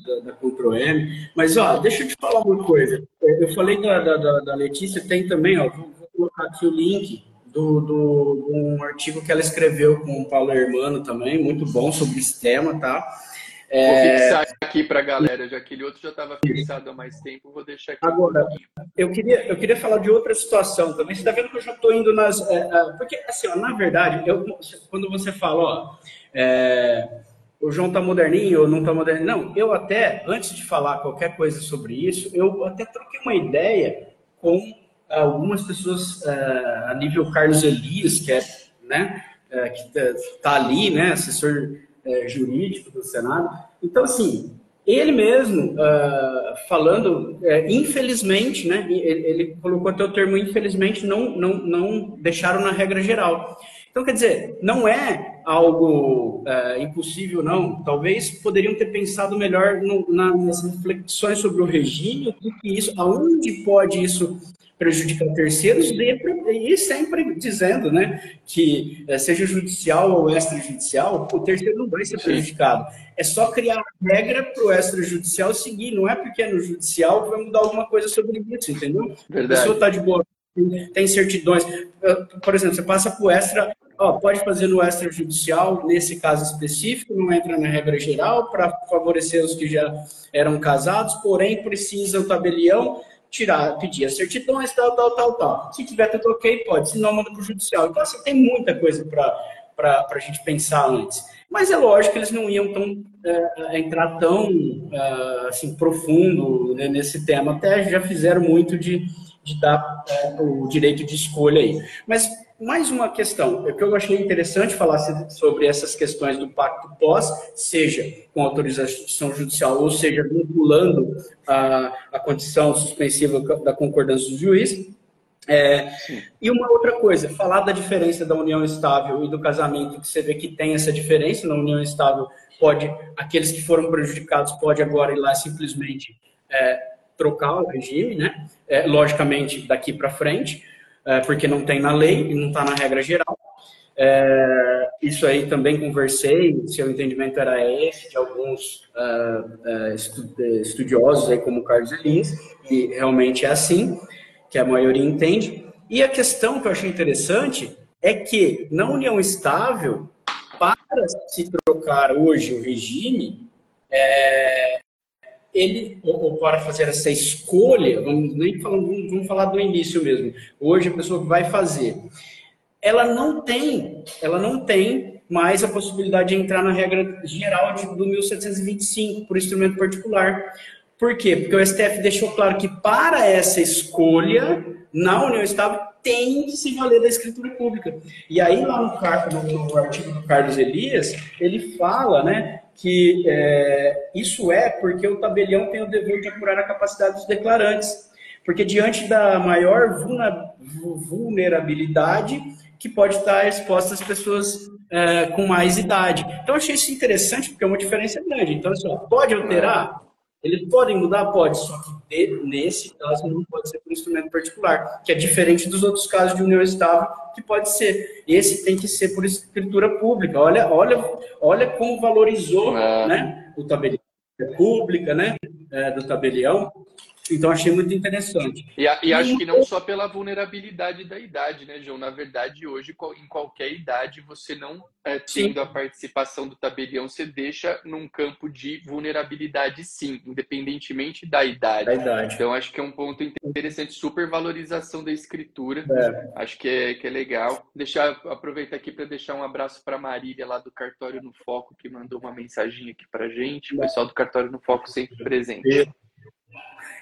da, da Control M. Mas, ó, deixa eu te falar uma coisa. Eu falei da, da, da Letícia, tem também, ó, vou, vou colocar aqui o link do, do, um artigo que ela escreveu com o Paulo Hermano também, muito bom sobre esse tema, tá? É... Vou fixar aqui para a galera, já que aquele outro já estava fixado há mais tempo, vou deixar aqui. Agora, eu queria, eu queria falar de outra situação também. Você está vendo que eu já estou indo nas. É, é, porque, assim, ó, na verdade, eu, quando você fala, ó, é, o João está moderninho ou não está moderninho. Não, eu até, antes de falar qualquer coisa sobre isso, eu até troquei uma ideia com algumas pessoas é, a nível Carlos Elias, que é, né, é, que está tá ali, né, assessor é, jurídico do Senado. Então, assim, ele mesmo, uh, falando, é, infelizmente, né, ele, ele, colocou até o termo infelizmente, não, não, não deixaram na regra geral. Então, quer dizer, não é algo uh, impossível, não. Talvez poderiam ter pensado melhor no, na, nas reflexões sobre o regime, do que isso, aonde pode isso prejudicar terceiros, e sempre dizendo né, que eh, seja judicial ou extrajudicial, o terceiro não vai ser prejudicado. É só criar regra para o extrajudicial seguir, não é porque é no judicial que vai mudar alguma coisa sobre isso, entendeu? Verdade. A pessoa está de boa, tem certidões. Por exemplo, você passa para o extra, ó, pode fazer no extrajudicial, nesse caso específico, não entra na regra geral, para favorecer os que já eram casados, porém precisa o tabelião tirar, pedir as certidões, tal, tal, tal, tal. Se tiver tudo ok, pode, se não, manda para o judicial. Então, assim, tem muita coisa para a gente pensar antes. Mas é lógico que eles não iam tão, é, entrar tão é, assim, profundo né, nesse tema. Até já fizeram muito de, de dar é, o direito de escolha aí. Mas mais uma questão, é que eu achei interessante falar sobre essas questões do pacto pós, seja com autorização judicial, ou seja, vinculando a, a condição suspensiva da concordância do juiz. É, e uma outra coisa, falar da diferença da união estável e do casamento, que você vê que tem essa diferença, na união estável pode, aqueles que foram prejudicados pode agora ir lá simplesmente é, trocar o regime, né? É, logicamente daqui para frente é, porque não tem na lei e não está na regra geral. É, isso aí também conversei, seu entendimento era esse, de alguns uh, uh, estudiosos, aí, como Carlos Elins, e realmente é assim, que a maioria entende. E a questão que eu achei interessante é que na união estável, para se trocar hoje o regime, é, ele, ou, para fazer essa escolha, vamos nem vamos, vamos falar do início mesmo. Hoje a pessoa vai fazer, ela não tem, ela não tem mais a possibilidade de entrar na regra geral de, do 1725 por instrumento particular. Por quê? Porque o STF deixou claro que para essa escolha, na União Estável, tem que se valer da escritura pública. E aí, lá no, no, no artigo do Carlos Elias, ele fala né, que é, isso é porque o tabelião tem o dever de apurar a capacidade dos declarantes. Porque diante da maior vulnerabilidade que pode estar exposta às pessoas é, com mais idade. Então, achei isso interessante, porque é uma diferença grande. Então, assim, pode alterar? Eles podem mudar? Pode, só que de, nesse caso não pode ser por instrumento particular, que é diferente dos outros casos de união estável, que pode ser. Esse tem que ser por escritura pública. Olha, olha, olha como valorizou é. né, o tabelião pública, né, é, do tabelião. Então, achei muito interessante. E, e, acho que não só pela vulnerabilidade da idade, né, João? Na verdade, hoje, em qualquer idade, você não é, tendo sim. a participação do tabelião, você deixa num campo de vulnerabilidade, sim, independentemente da idade. Da idade. Então, acho que é um ponto interessante, supervalorização da escritura. É. Acho que é, que é legal. Deixar, aproveitar aqui para deixar um abraço para Marília, lá do Cartório no Foco, que mandou uma mensagem aqui para gente. O pessoal do Cartório no Foco sempre presente.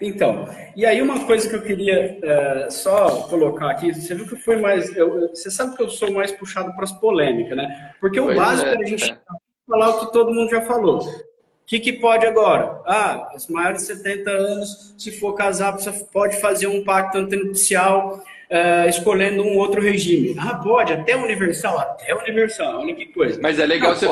Então, e aí uma coisa que eu queria é, só colocar aqui, você viu que foi mais. Eu, você sabe que eu sou mais puxado para as polêmicas, né? Porque pois o básico é, é a gente é. falar o que todo mundo já falou. O que, que pode agora? Ah, os maiores de 70 anos, se for casar, você pode fazer um pacto antenupcial uh, escolhendo um outro regime. Ah, pode, até universal, até universal, olha que coisa. Mas é legal, você,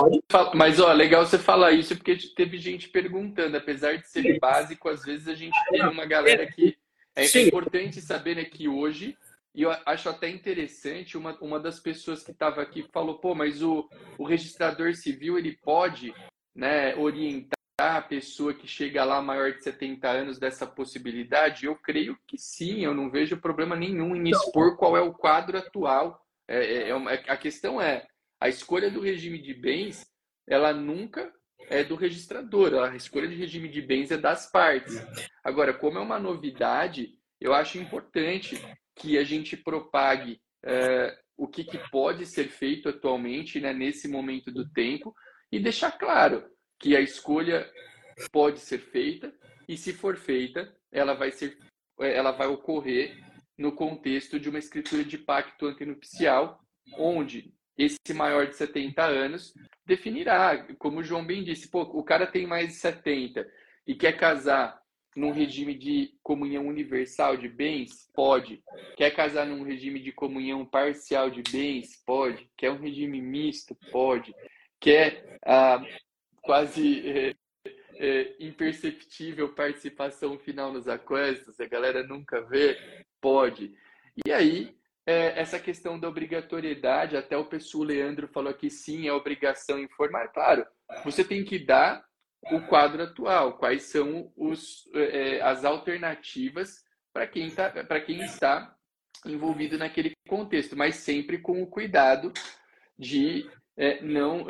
mas, ó, legal você falar isso, porque teve gente perguntando, apesar de ser Sim. básico, às vezes a gente tem uma galera que é Sim. importante saber né, que hoje e eu acho até interessante, uma, uma das pessoas que estava aqui falou, pô, mas o, o registrador civil, ele pode né, orientar a pessoa que chega lá maior de 70 anos dessa possibilidade? Eu creio que sim, eu não vejo problema nenhum em expor qual é o quadro atual. É, é, é uma, a questão é, a escolha do regime de bens, ela nunca é do registrador, a escolha de regime de bens é das partes. Agora, como é uma novidade, eu acho importante que a gente propague é, o que, que, pode ser feito atualmente, né, nesse momento do tempo, e deixar claro, que a escolha pode ser feita e se for feita, ela vai ser ela vai ocorrer no contexto de uma escritura de pacto antenupcial, onde esse maior de 70 anos definirá, como o João bem disse, pô, o cara tem mais de 70 e quer casar num regime de comunhão universal de bens? Pode. Quer casar num regime de comunhão parcial de bens? Pode. Quer um regime misto? Pode. Quer ah, quase é, é, imperceptível participação final nos aquestos, a galera nunca vê, pode. E aí, é, essa questão da obrigatoriedade, até o pessoal Leandro falou que sim, é obrigação informar. Claro, você tem que dar o quadro atual, quais são os, é, as alternativas para quem, tá, quem está envolvido naquele contexto, mas sempre com o cuidado de é, não.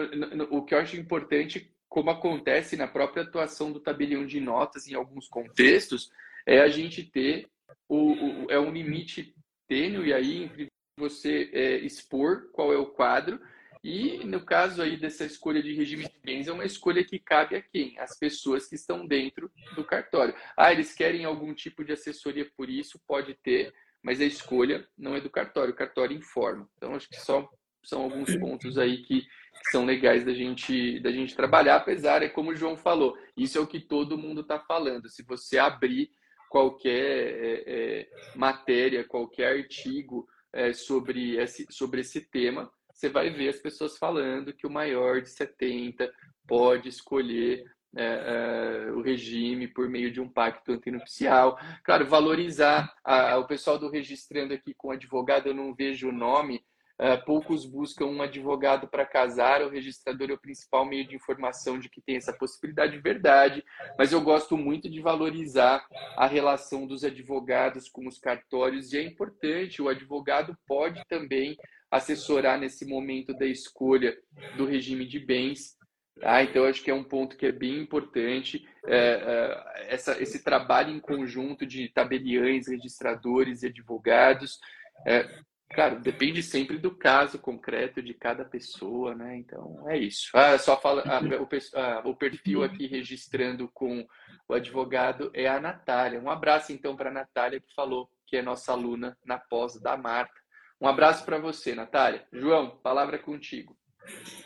O que eu acho importante como acontece na própria atuação do tabelião de notas em alguns contextos, é a gente ter o, o é um limite tênue aí entre você é, expor qual é o quadro e no caso aí dessa escolha de regime de bens é uma escolha que cabe a quem? As pessoas que estão dentro do cartório. Ah, eles querem algum tipo de assessoria por isso, pode ter, mas a escolha não é do cartório, o cartório informa. Então acho que só são alguns pontos aí que, são legais da gente, da gente trabalhar, apesar, é como o João falou, isso é o que todo mundo está falando. Se você abrir qualquer é, é, matéria, qualquer artigo é, sobre, esse, sobre esse tema, você vai ver as pessoas falando que o maior de 70 pode escolher é, é, o regime por meio de um pacto antinupcial. Claro, valorizar a, o pessoal do registrando aqui com advogado, eu não vejo o nome, Uh, poucos buscam um advogado para casar, o registrador é o principal meio de informação de que tem essa possibilidade de verdade, mas eu gosto muito de valorizar a relação dos advogados com os cartórios e é importante, o advogado pode também assessorar nesse momento da escolha do regime de bens. Tá? Então, acho que é um ponto que é bem importante, é, é, essa, esse trabalho em conjunto de tabeliães, registradores e advogados, é, Claro, depende sempre do caso concreto de cada pessoa, né? Então é isso. Ah, só fala ah, o, ah, o, perfil aqui registrando com o advogado é a Natália. Um abraço então para a Natália que falou que é nossa aluna na pós da Marta. Um abraço para você, Natália. João, palavra contigo.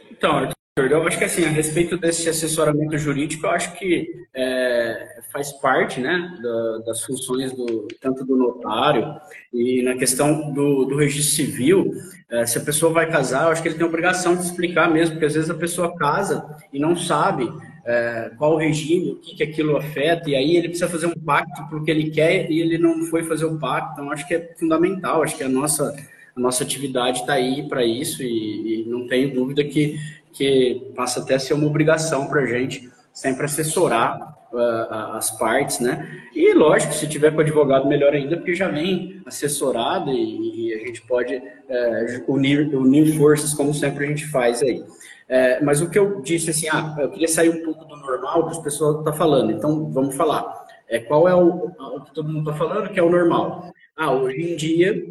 Então, eu acho que assim, a respeito desse assessoramento jurídico, eu acho que é, faz parte né, da, das funções do, tanto do notário e na questão do, do registro civil, é, se a pessoa vai casar, eu acho que ele tem obrigação de explicar mesmo, porque às vezes a pessoa casa e não sabe é, qual o regime, o que, que aquilo afeta, e aí ele precisa fazer um pacto porque ele quer e ele não foi fazer o pacto, então acho que é fundamental, acho que a nossa, a nossa atividade está aí para isso e, e não tenho dúvida que que passa até a ser uma obrigação para a gente sempre assessorar uh, as partes, né? E lógico, se tiver com advogado, melhor ainda, porque já vem assessorado e, e a gente pode uh, unir, unir forças, como sempre a gente faz aí. Uh, mas o que eu disse assim, ah, eu queria sair um pouco do normal que as pessoas estão tá falando, então vamos falar. É, qual é o, o que todo mundo está falando, que é o normal? Ah, hoje em dia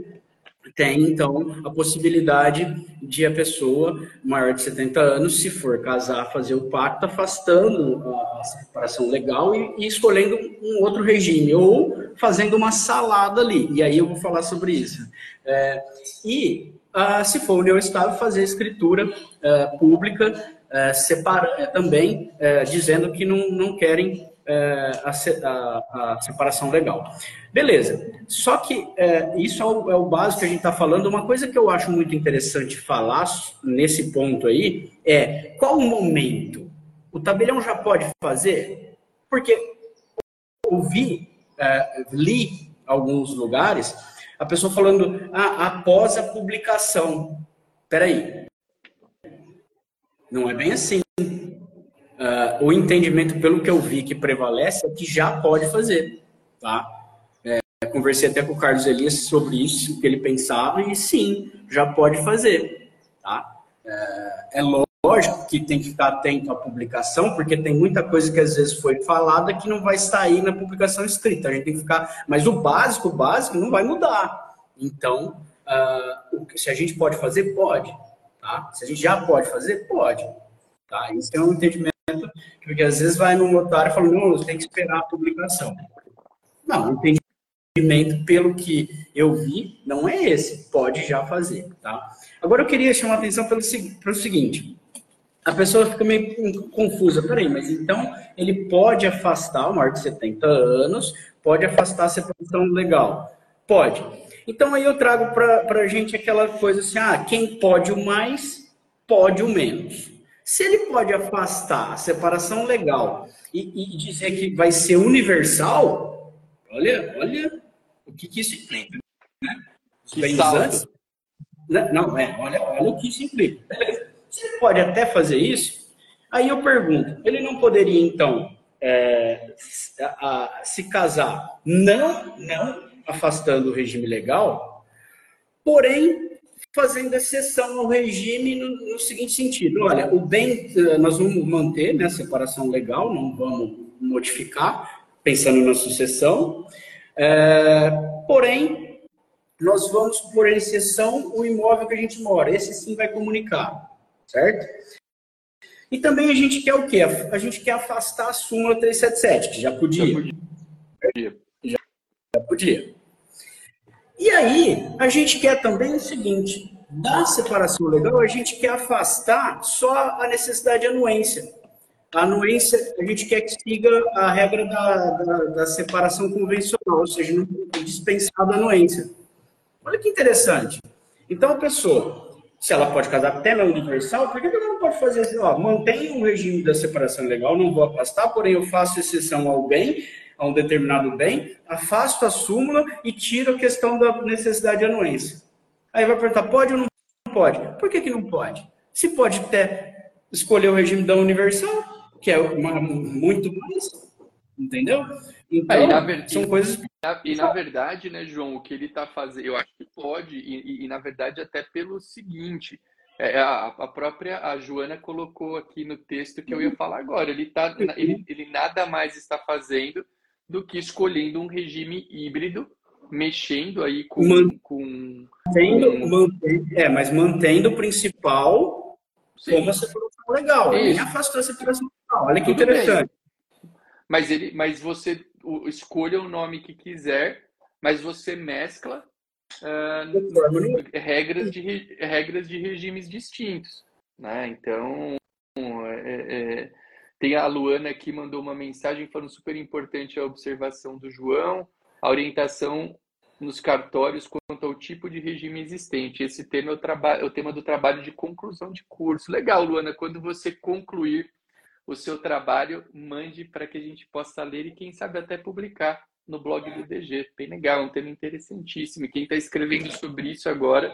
tem então a possibilidade de a pessoa maior de 70 anos, se for casar, fazer o pacto, afastando a separação legal e, e, escolhendo um outro regime, ou fazendo uma salada ali. E aí eu vou falar sobre isso. É, e ah, se for união estável, fazer escritura é, pública, é, separa, também é, dizendo que não, não querem é, a, a, a, separação legal. Beleza. Só que é, isso é o, é o, básico que a gente está falando. Uma coisa que eu acho muito interessante falar nesse ponto aí é qual o momento? O tabelião já pode fazer? Porque ouvi, é, li alguns lugares a pessoa falando ah, após a publicação. Peraí. Não é bem assim. Uh, o entendimento, pelo que eu vi, que prevalece é que já pode fazer, tá? É, conversei até com o Carlos Elias sobre isso, o que ele pensava, e sim, já pode fazer, tá? É, é lógico que tem que ficar atento à publicação, porque tem muita coisa que às vezes foi falada que não vai sair na publicação escrita, a gente tem que ficar... Mas o básico, o básico não vai mudar. Então, uh, se a gente pode fazer, pode, tá? Se a gente já pode fazer, pode. Tá? Isso é um entendimento porque às vezes vai no notário e fala, não, você tem que esperar a publicação. Não, o entendimento, pelo que eu vi, não é esse. Pode já fazer, tá? Agora eu queria chamar a atenção pelo, pelo seguinte. A pessoa fica meio confusa. Peraí, mas então ele pode afastar maior de 70 anos, pode afastar a separação legal? Pode. Então aí eu trago para a gente aquela coisa assim, ah, quem pode o mais, pode o menos. Se ele pode afastar a separação legal e, e dizer que vai ser universal, olha, olha o que, que isso implica. Né? Os Não, não, é, olha, olha o que isso implica. Beleza. Se ele pode até fazer isso, aí eu pergunto, ele não poderia, então, é, a, a, se casar não, não afastando o regime legal, porém fazendo exceção ao regime no, no, seguinte sentido: olha, o bem, eh, nós vamos manter né, a separação legal, não vamos modificar, pensando na sucessão, é, porém, nós vamos por exceção o imóvel que a gente mora, esse sim vai comunicar, certo? E também a gente quer o quê? A gente quer afastar a súmula 377, que já podia. Já podia. Já, já podia. E aí, a gente quer também o seguinte: da separação legal, a gente quer afastar só a necessidade de anuência. A anuência, a gente quer que siga a regra da, da, da separação convencional, ou seja, não dispensar a anuência. Olha que interessante. Então, a pessoa, se ela pode casar até na universal, por que ela não pode fazer assim? Mantém o regime da separação legal, não vou afastar, porém eu faço exceção ao bem a um determinado bem, afasto a súmula e tiro a questão da necessidade de anuência. Aí vai perguntar, pode ou não pode? Por que, que não pode? Se pode até escolher o regime da universal, que é uma, muito mais, entendeu? Então, Aí, na verdade, são coisas... E na verdade, né, João, o que ele está fazendo, eu acho que pode, e, e, e, na verdade até pelo seguinte, é, a, a, própria a Joana colocou aqui no texto que eu ia falar agora, ele, tá, ele, ele nada mais está fazendo do que escolhendo um regime híbrido, mexendo aí com. Man... com, mantendo, com... mantendo, é, mas mantendo o principal Sim. como a separação legal. Ele afastou a separação legal. Olha que Tudo interessante. Bem. Mas, ele, mas você escolha o nome que quiser, mas você mescla uh, regras, de, regras de regimes distintos. Né? Então, É, é, tem a Luana que mandou uma mensagem falando super importante a observação do João, a orientação nos cartórios quanto ao tipo de regime existente. Esse tema é o, é o tema do trabalho de conclusão de curso. Legal, Luana, quando você concluir o seu trabalho, mande para que a gente possa ler e, quem sabe, até publicar no blog do DG. Bem legal, um tema interessantíssimo. E quem está escrevendo sobre isso agora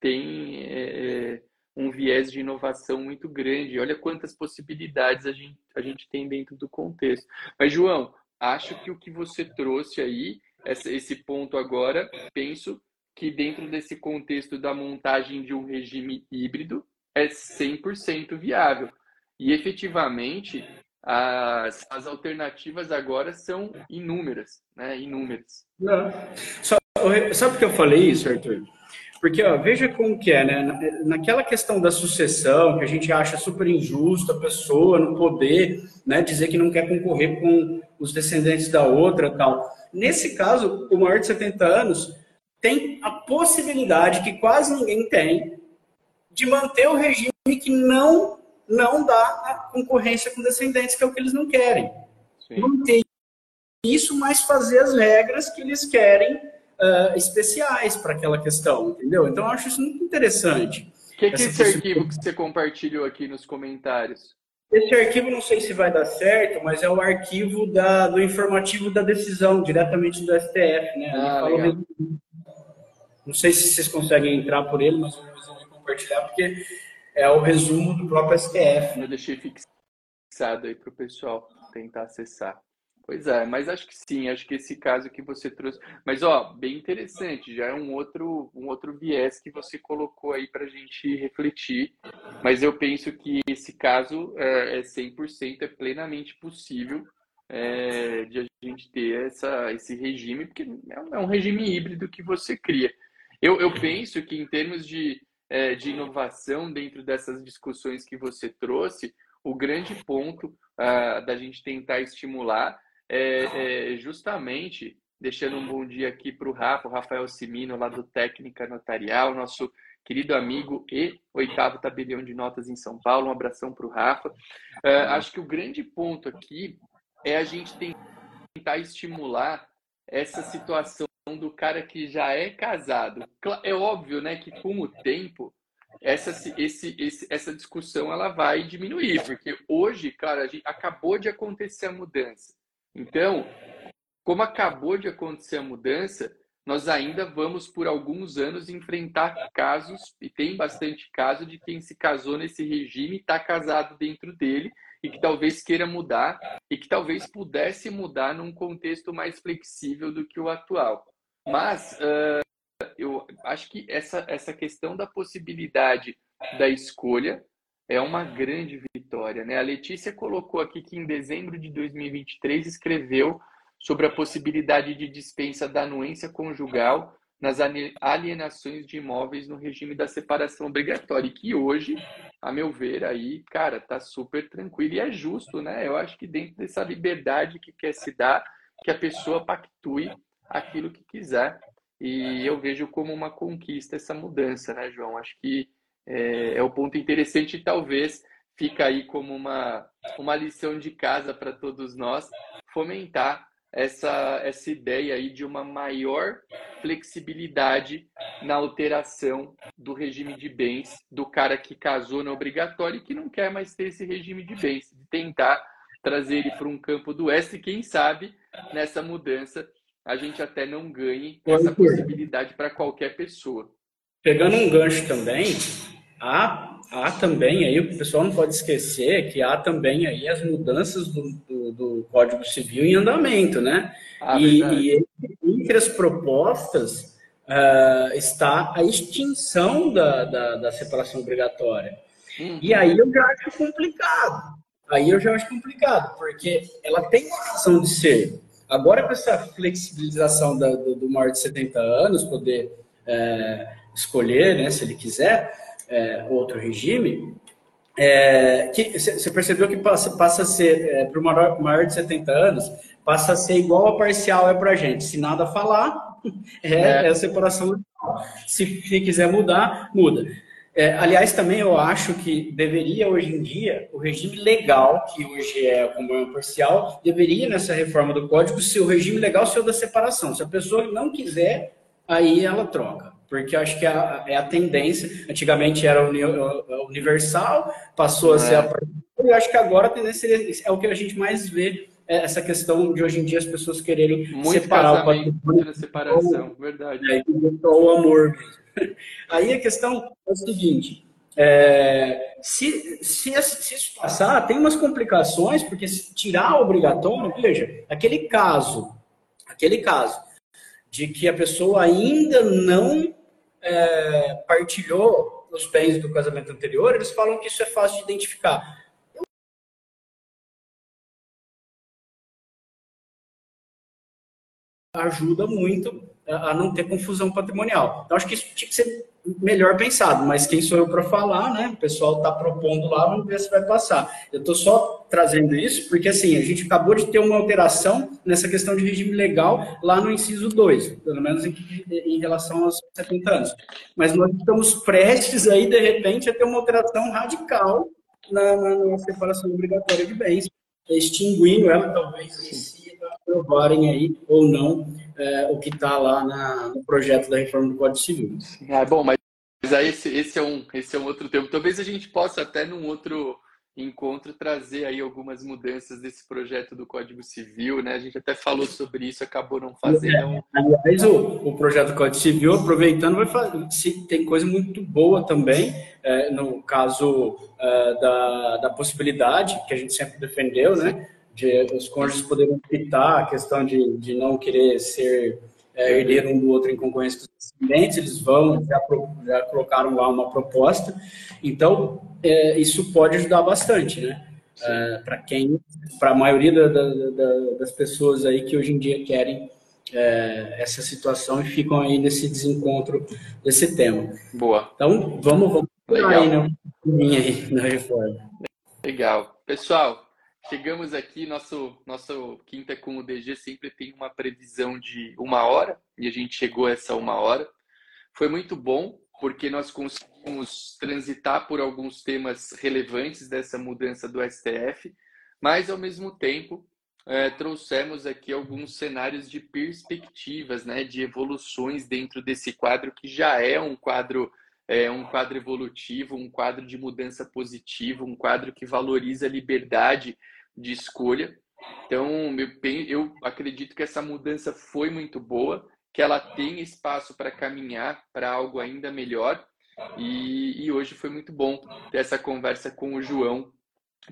tem é, um viés de inovação muito grande. Olha quantas possibilidades a gente, a gente tem dentro do contexto. Mas, João, acho que o que você trouxe aí, esse ponto agora, penso que dentro desse contexto da montagem de um regime híbrido é 100% viável. E efetivamente, as, as alternativas agora são inúmeras, né? Inúmeras. Não. Sabe por que eu falei isso, Arthur? Porque, ó, veja como que é, né? Naquela questão da sucessão, que a gente acha super injusto a pessoa não poder né, dizer que não quer concorrer com os descendentes da outra tal. Nesse caso, o maior de 70 anos tem a possibilidade, que quase ninguém tem, de manter o regime que não não dá a concorrência com descendentes, que é o que eles não querem. Sim. Manter isso, mas fazer as regras que eles querem uh, especiais para aquela questão, entendeu? Então, eu acho isso muito interessante. O que, que é esse arquivo que você compartilhou aqui nos comentários? Esse arquivo não sei se vai dar certo, mas é o arquivo da, do informativo da decisão, diretamente do STF, né? Ah, não sei se vocês conseguem entrar por ele, mas eu vou compartilhar, porque é o resumo do próprio STF. Eu deixei fixado aí para o pessoal tentar acessar. Pois é, mas acho que sim, acho que esse caso que você trouxe. Mas, ó, bem interessante, já é um outro, um outro viés que você colocou aí para a gente refletir. Mas eu penso que esse caso é, é 100%, é plenamente possível é, de a gente ter essa, esse regime, porque é um, é um regime híbrido que você cria. Eu, eu penso que, em termos de é, de inovação dentro dessas discussões que você trouxe, o grande ponto uh, da gente tentar estimular é, é, justamente, deixando um bom dia aqui para o Rafa, o Rafael Simino, lá do Técnica Notarial, nosso querido amigo e oitavo tabelião de notas em São Paulo. Um abração para o Rafa. Uh, acho que o grande ponto aqui é a gente tentar estimular essa situação do cara que já é casado. É óbvio, né, que com o tempo essa, esse, esse, essa discussão ela vai diminuir, porque hoje, cara, acabou de acontecer a mudança. Então, como acabou de acontecer a mudança, nós ainda vamos por alguns anos enfrentar casos, e tem bastante caso de quem se casou nesse regime e está casado dentro dele e que talvez queira mudar e que talvez pudesse mudar num contexto mais flexível do que o atual. Mas uh, eu acho que essa, essa questão da possibilidade da escolha é uma grande vitória. Né? A Letícia colocou aqui que em dezembro de 2023 escreveu sobre a possibilidade de dispensa da anuência conjugal nas alienações de imóveis no regime da separação obrigatória, e que hoje, a meu ver, aí, cara, tá super tranquilo e é justo, né? Eu acho que dentro dessa liberdade que quer se dar, que a pessoa pactue aquilo que quiser. E eu vejo como uma conquista essa mudança, né, João? Acho que é, é o ponto interessante e talvez fica aí como uma, uma lição de casa para todos nós, fomentar essa, essa ideia aí de uma maior flexibilidade na alteração do regime de bens do cara que casou no obrigatório e que não quer mais ter esse regime de bens, de tentar trazer ele para um campo do oeste e quem sabe nessa mudança a gente até não ganhe essa possibilidade para qualquer pessoa. Pegando um gancho também, há, há também aí, o pessoal não pode esquecer que há também aí as mudanças do, do, do Código Civil em andamento, né? Ah, e, e, entre as propostas uh, está a extinção da, da, da separação obrigatória. Uhum. E aí eu já acho complicado. Aí eu já acho complicado, porque ela tem uma razão de ser. Agora, com essa flexibilização da, do, do, maior de 70 anos, poder é, escolher, né, se ele quiser, é, outro regime, é, você percebeu que passa, passa a ser, é, para o maior, maior, de 70 anos, passa a ser igual a parcial é para a gente. Se nada falar, é, é. é a separação. Se, se quiser mudar, muda. É, aliás, também eu acho que deveria, hoje em dia, o regime legal, que hoje é a comunhão parcial, deveria, nessa reforma do Código, ser o regime legal ser o da separação. Se a pessoa não quiser, aí ela troca. Porque eu acho que é a, é a tendência. Antigamente era universal, passou a ser é. a e eu acho que agora a tendência é o que a gente mais vê é essa questão de hoje em dia as pessoas quererem Muito separar o patrimônio. separação, verdade. É, o amor mesmo. Aí a questão é o seguinte: é, se, se, se, isso passar, tem umas complicações, porque se tirar obrigatório, veja, aquele caso, aquele caso de que a pessoa ainda não é, partilhou os bens do casamento anterior, eles falam que isso é fácil de identificar. ajuda muito a não ter confusão patrimonial. Então, acho que isso tinha que ser melhor pensado, mas quem sou eu para falar, né? O pessoal está propondo lá, vamos ver se vai passar. Eu estou só trazendo isso porque, assim, a gente acabou de ter uma alteração nessa questão de regime legal lá no inciso 2, pelo menos em, em relação aos 70 anos. Mas nós estamos prestes aí, de repente, a ter uma alteração radical na, na, na separação obrigatória de bens, extinguindo ela, talvez, aprovarem aí ou não é, o que está lá na, no projeto da reforma do Código Civil. É bom, mas aí esse, esse, é um, esse é um outro tema. Talvez a gente possa até num outro encontro trazer aí algumas mudanças desse projeto do Código Civil, né? A gente até falou sobre isso, acabou não fazendo. É, aliás, o, o projeto do Código Civil, aproveitando, vai fazer, se, tem coisa muito boa também, é, no caso é, da, da possibilidade, que a gente sempre defendeu, né? De os cônjuges poderem optar a questão de, de não querer ser é, herdeiro um do outro em concorrência com os descendentes, eles vão, já, já colocaram lá uma proposta. Então, é, isso pode ajudar bastante, né? É, para quem, para a maioria da, da, da, das pessoas aí que hoje em dia querem é, essa situação e ficam aí nesse desencontro desse tema. Boa. Então, vamos, vamos Legal. aí, né? aí na reforma. Legal. Pessoal, Chegamos aqui, nosso, nosso Quinta com o DG sempre tem uma previsão de uma hora, e a gente chegou a essa uma hora. Foi muito bom, porque nós conseguimos transitar por alguns temas relevantes dessa mudança do STF, mas, ao mesmo tempo, é, trouxemos aqui alguns cenários de perspectivas, né, de evoluções dentro desse quadro, que já é um quadro é um quadro evolutivo, um quadro de mudança positiva, um quadro que valoriza a liberdade de escolha. Então, eu acredito que essa mudança foi muito boa, que ela tem espaço para caminhar para algo ainda melhor. E, e, hoje foi muito bom ter essa conversa com o João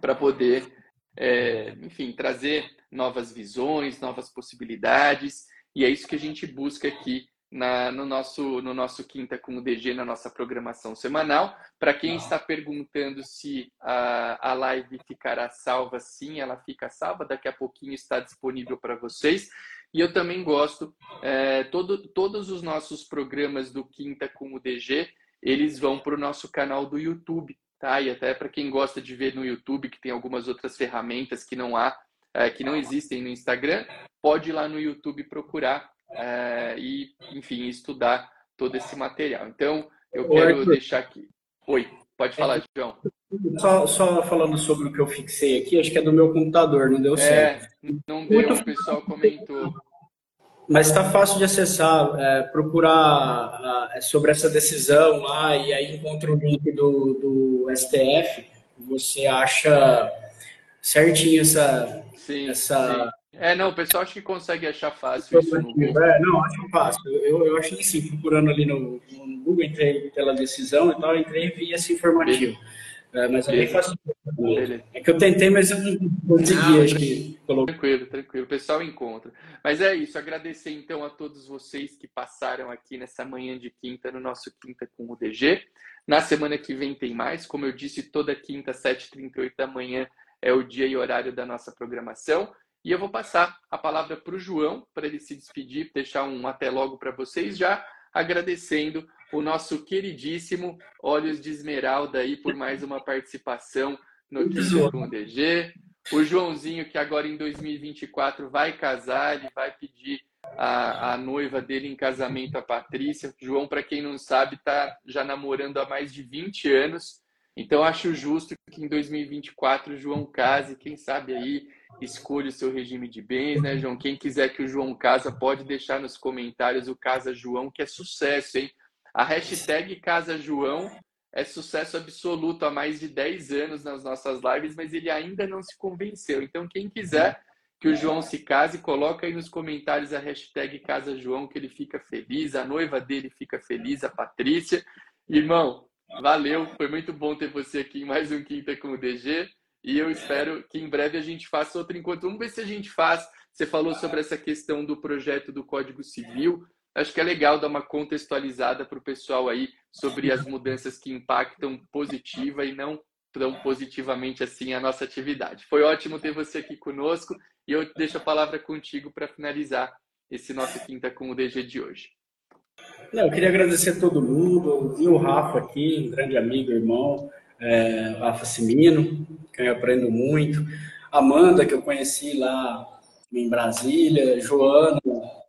para poder, é, enfim, trazer novas visões, novas possibilidades. E é isso que a gente busca aqui na, no, nosso, no nosso Quinta com o DG, na nossa programação semanal. Para quem está perguntando se a, a live ficará salva, sim, ela fica salva. Daqui a pouquinho está disponível para vocês. E eu também gosto, é, todo, todos os nossos programas do Quinta com o DG, eles vão para o nosso canal do YouTube, tá? E até para quem gosta de ver no YouTube, que tem algumas outras ferramentas que não há, é, que não existem no Instagram, pode ir lá no YouTube procurar é, e, enfim, estudar todo esse material. Então, eu quero deixar aqui. Oi, pode falar, é, João. Só, só, falando sobre o que eu fixei aqui, acho que é do meu computador, não deu é, certo. Não deu, Muito... o pessoal comentou. Mas está fácil de acessar, é, procurar é, sobre essa decisão lá e aí encontra o link do, do STF, você acha certinho essa, sim, essa sim. É, não, o pessoal acha que consegue achar fácil isso no. É, não, acho fácil. Eu, eu achei assim, procurando ali no, no Google, entrei pela decisão e tal, entrei e vi esse informativo. É, mas é bem fácil. É que eu tentei, mas eu não consegui, acho que Tranquilo, tranquilo. O pessoal encontra. Mas é isso. Agradecer então a todos vocês que passaram aqui nessa manhã de quinta no nosso Quinta com o DG. Na semana que vem tem mais. Como eu disse, toda quinta, 7h38 da manhã é o dia e horário da nossa programação. E eu vou passar a palavra para o João, para ele se despedir, deixar um até logo para vocês, já agradecendo o nosso queridíssimo Olhos de Esmeralda aí por mais uma participação no Quinto com o DG. O Joãozinho, que agora em 2024 vai casar, ele vai pedir a, a noiva dele em casamento, a Patrícia. João, para quem não sabe, está já namorando há mais de 20 anos. Então, acho justo que em 2024 o João case. Quem sabe aí escolha o seu regime de bens, né, João? Quem quiser que o João casa, pode deixar nos comentários o Casa João, que é sucesso, hein? A hashtag Casa João é sucesso absoluto há mais de 10 anos nas nossas lives, mas ele ainda não se convenceu. Então, quem quiser que o João se case, coloca aí nos comentários a hashtag Casa João, que ele fica feliz, a noiva dele fica feliz, a Patrícia. Irmão, valeu, foi muito bom ter você aqui em mais um Quinta com o DG. E eu espero que em breve a gente faça outro encontro. Vamos ver se a gente faz. Você falou sobre essa questão do projeto do Código Civil. Acho que é legal dar uma contextualizada para o pessoal aí sobre as mudanças que impactam positiva e não tão positivamente assim a nossa atividade. Foi ótimo ter você aqui conosco e eu deixo a palavra contigo para finalizar esse nosso Quinta com o DG de hoje. Não, eu queria agradecer a todo mundo, vi o Rafa aqui, um grande amigo, irmão, é, Rafa Simino, que eu aprendo muito, Amanda, que eu conheci lá em Brasília, Joana,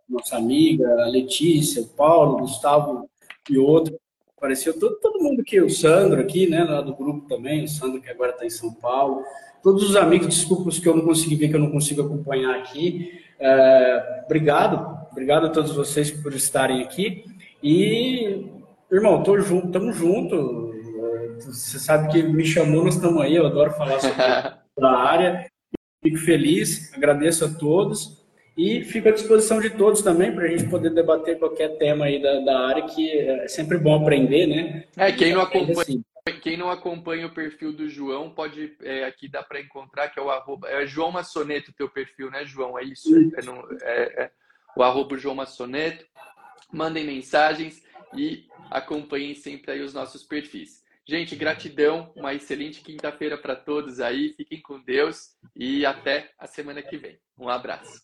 nossa amiga, Letícia, o Paulo, Gustavo e outro. Apareceu todo, todo mundo aqui, o Sandro aqui, né, lá do grupo também, o Sandro que agora está em São Paulo. Todos os amigos, desculpa os que eu não consegui ver, que eu não consigo acompanhar aqui. É, obrigado, obrigado a todos vocês por estarem aqui. E, irmão, tô junto, tamo junto. Você sabe que me chamou, nós estamos aí, eu adoro falar sobre a área. Fico feliz, agradeço a todos. E fico à disposição de todos também para a gente poder debater qualquer tema aí da, da, área, que é sempre bom aprender, né? É, quem não acompanha, assim. quem não acompanha o perfil do João, pode é, aqui dá para encontrar, que é o arroba. É João Massoneto teu perfil, né, João? É isso. É, não, é, é o arroba João Massoneto. Mandem mensagens e acompanhem sempre aí os nossos perfis. Gente, gratidão, uma excelente quinta-feira para todos aí. Fiquem com Deus e até a semana que vem. Um abraço.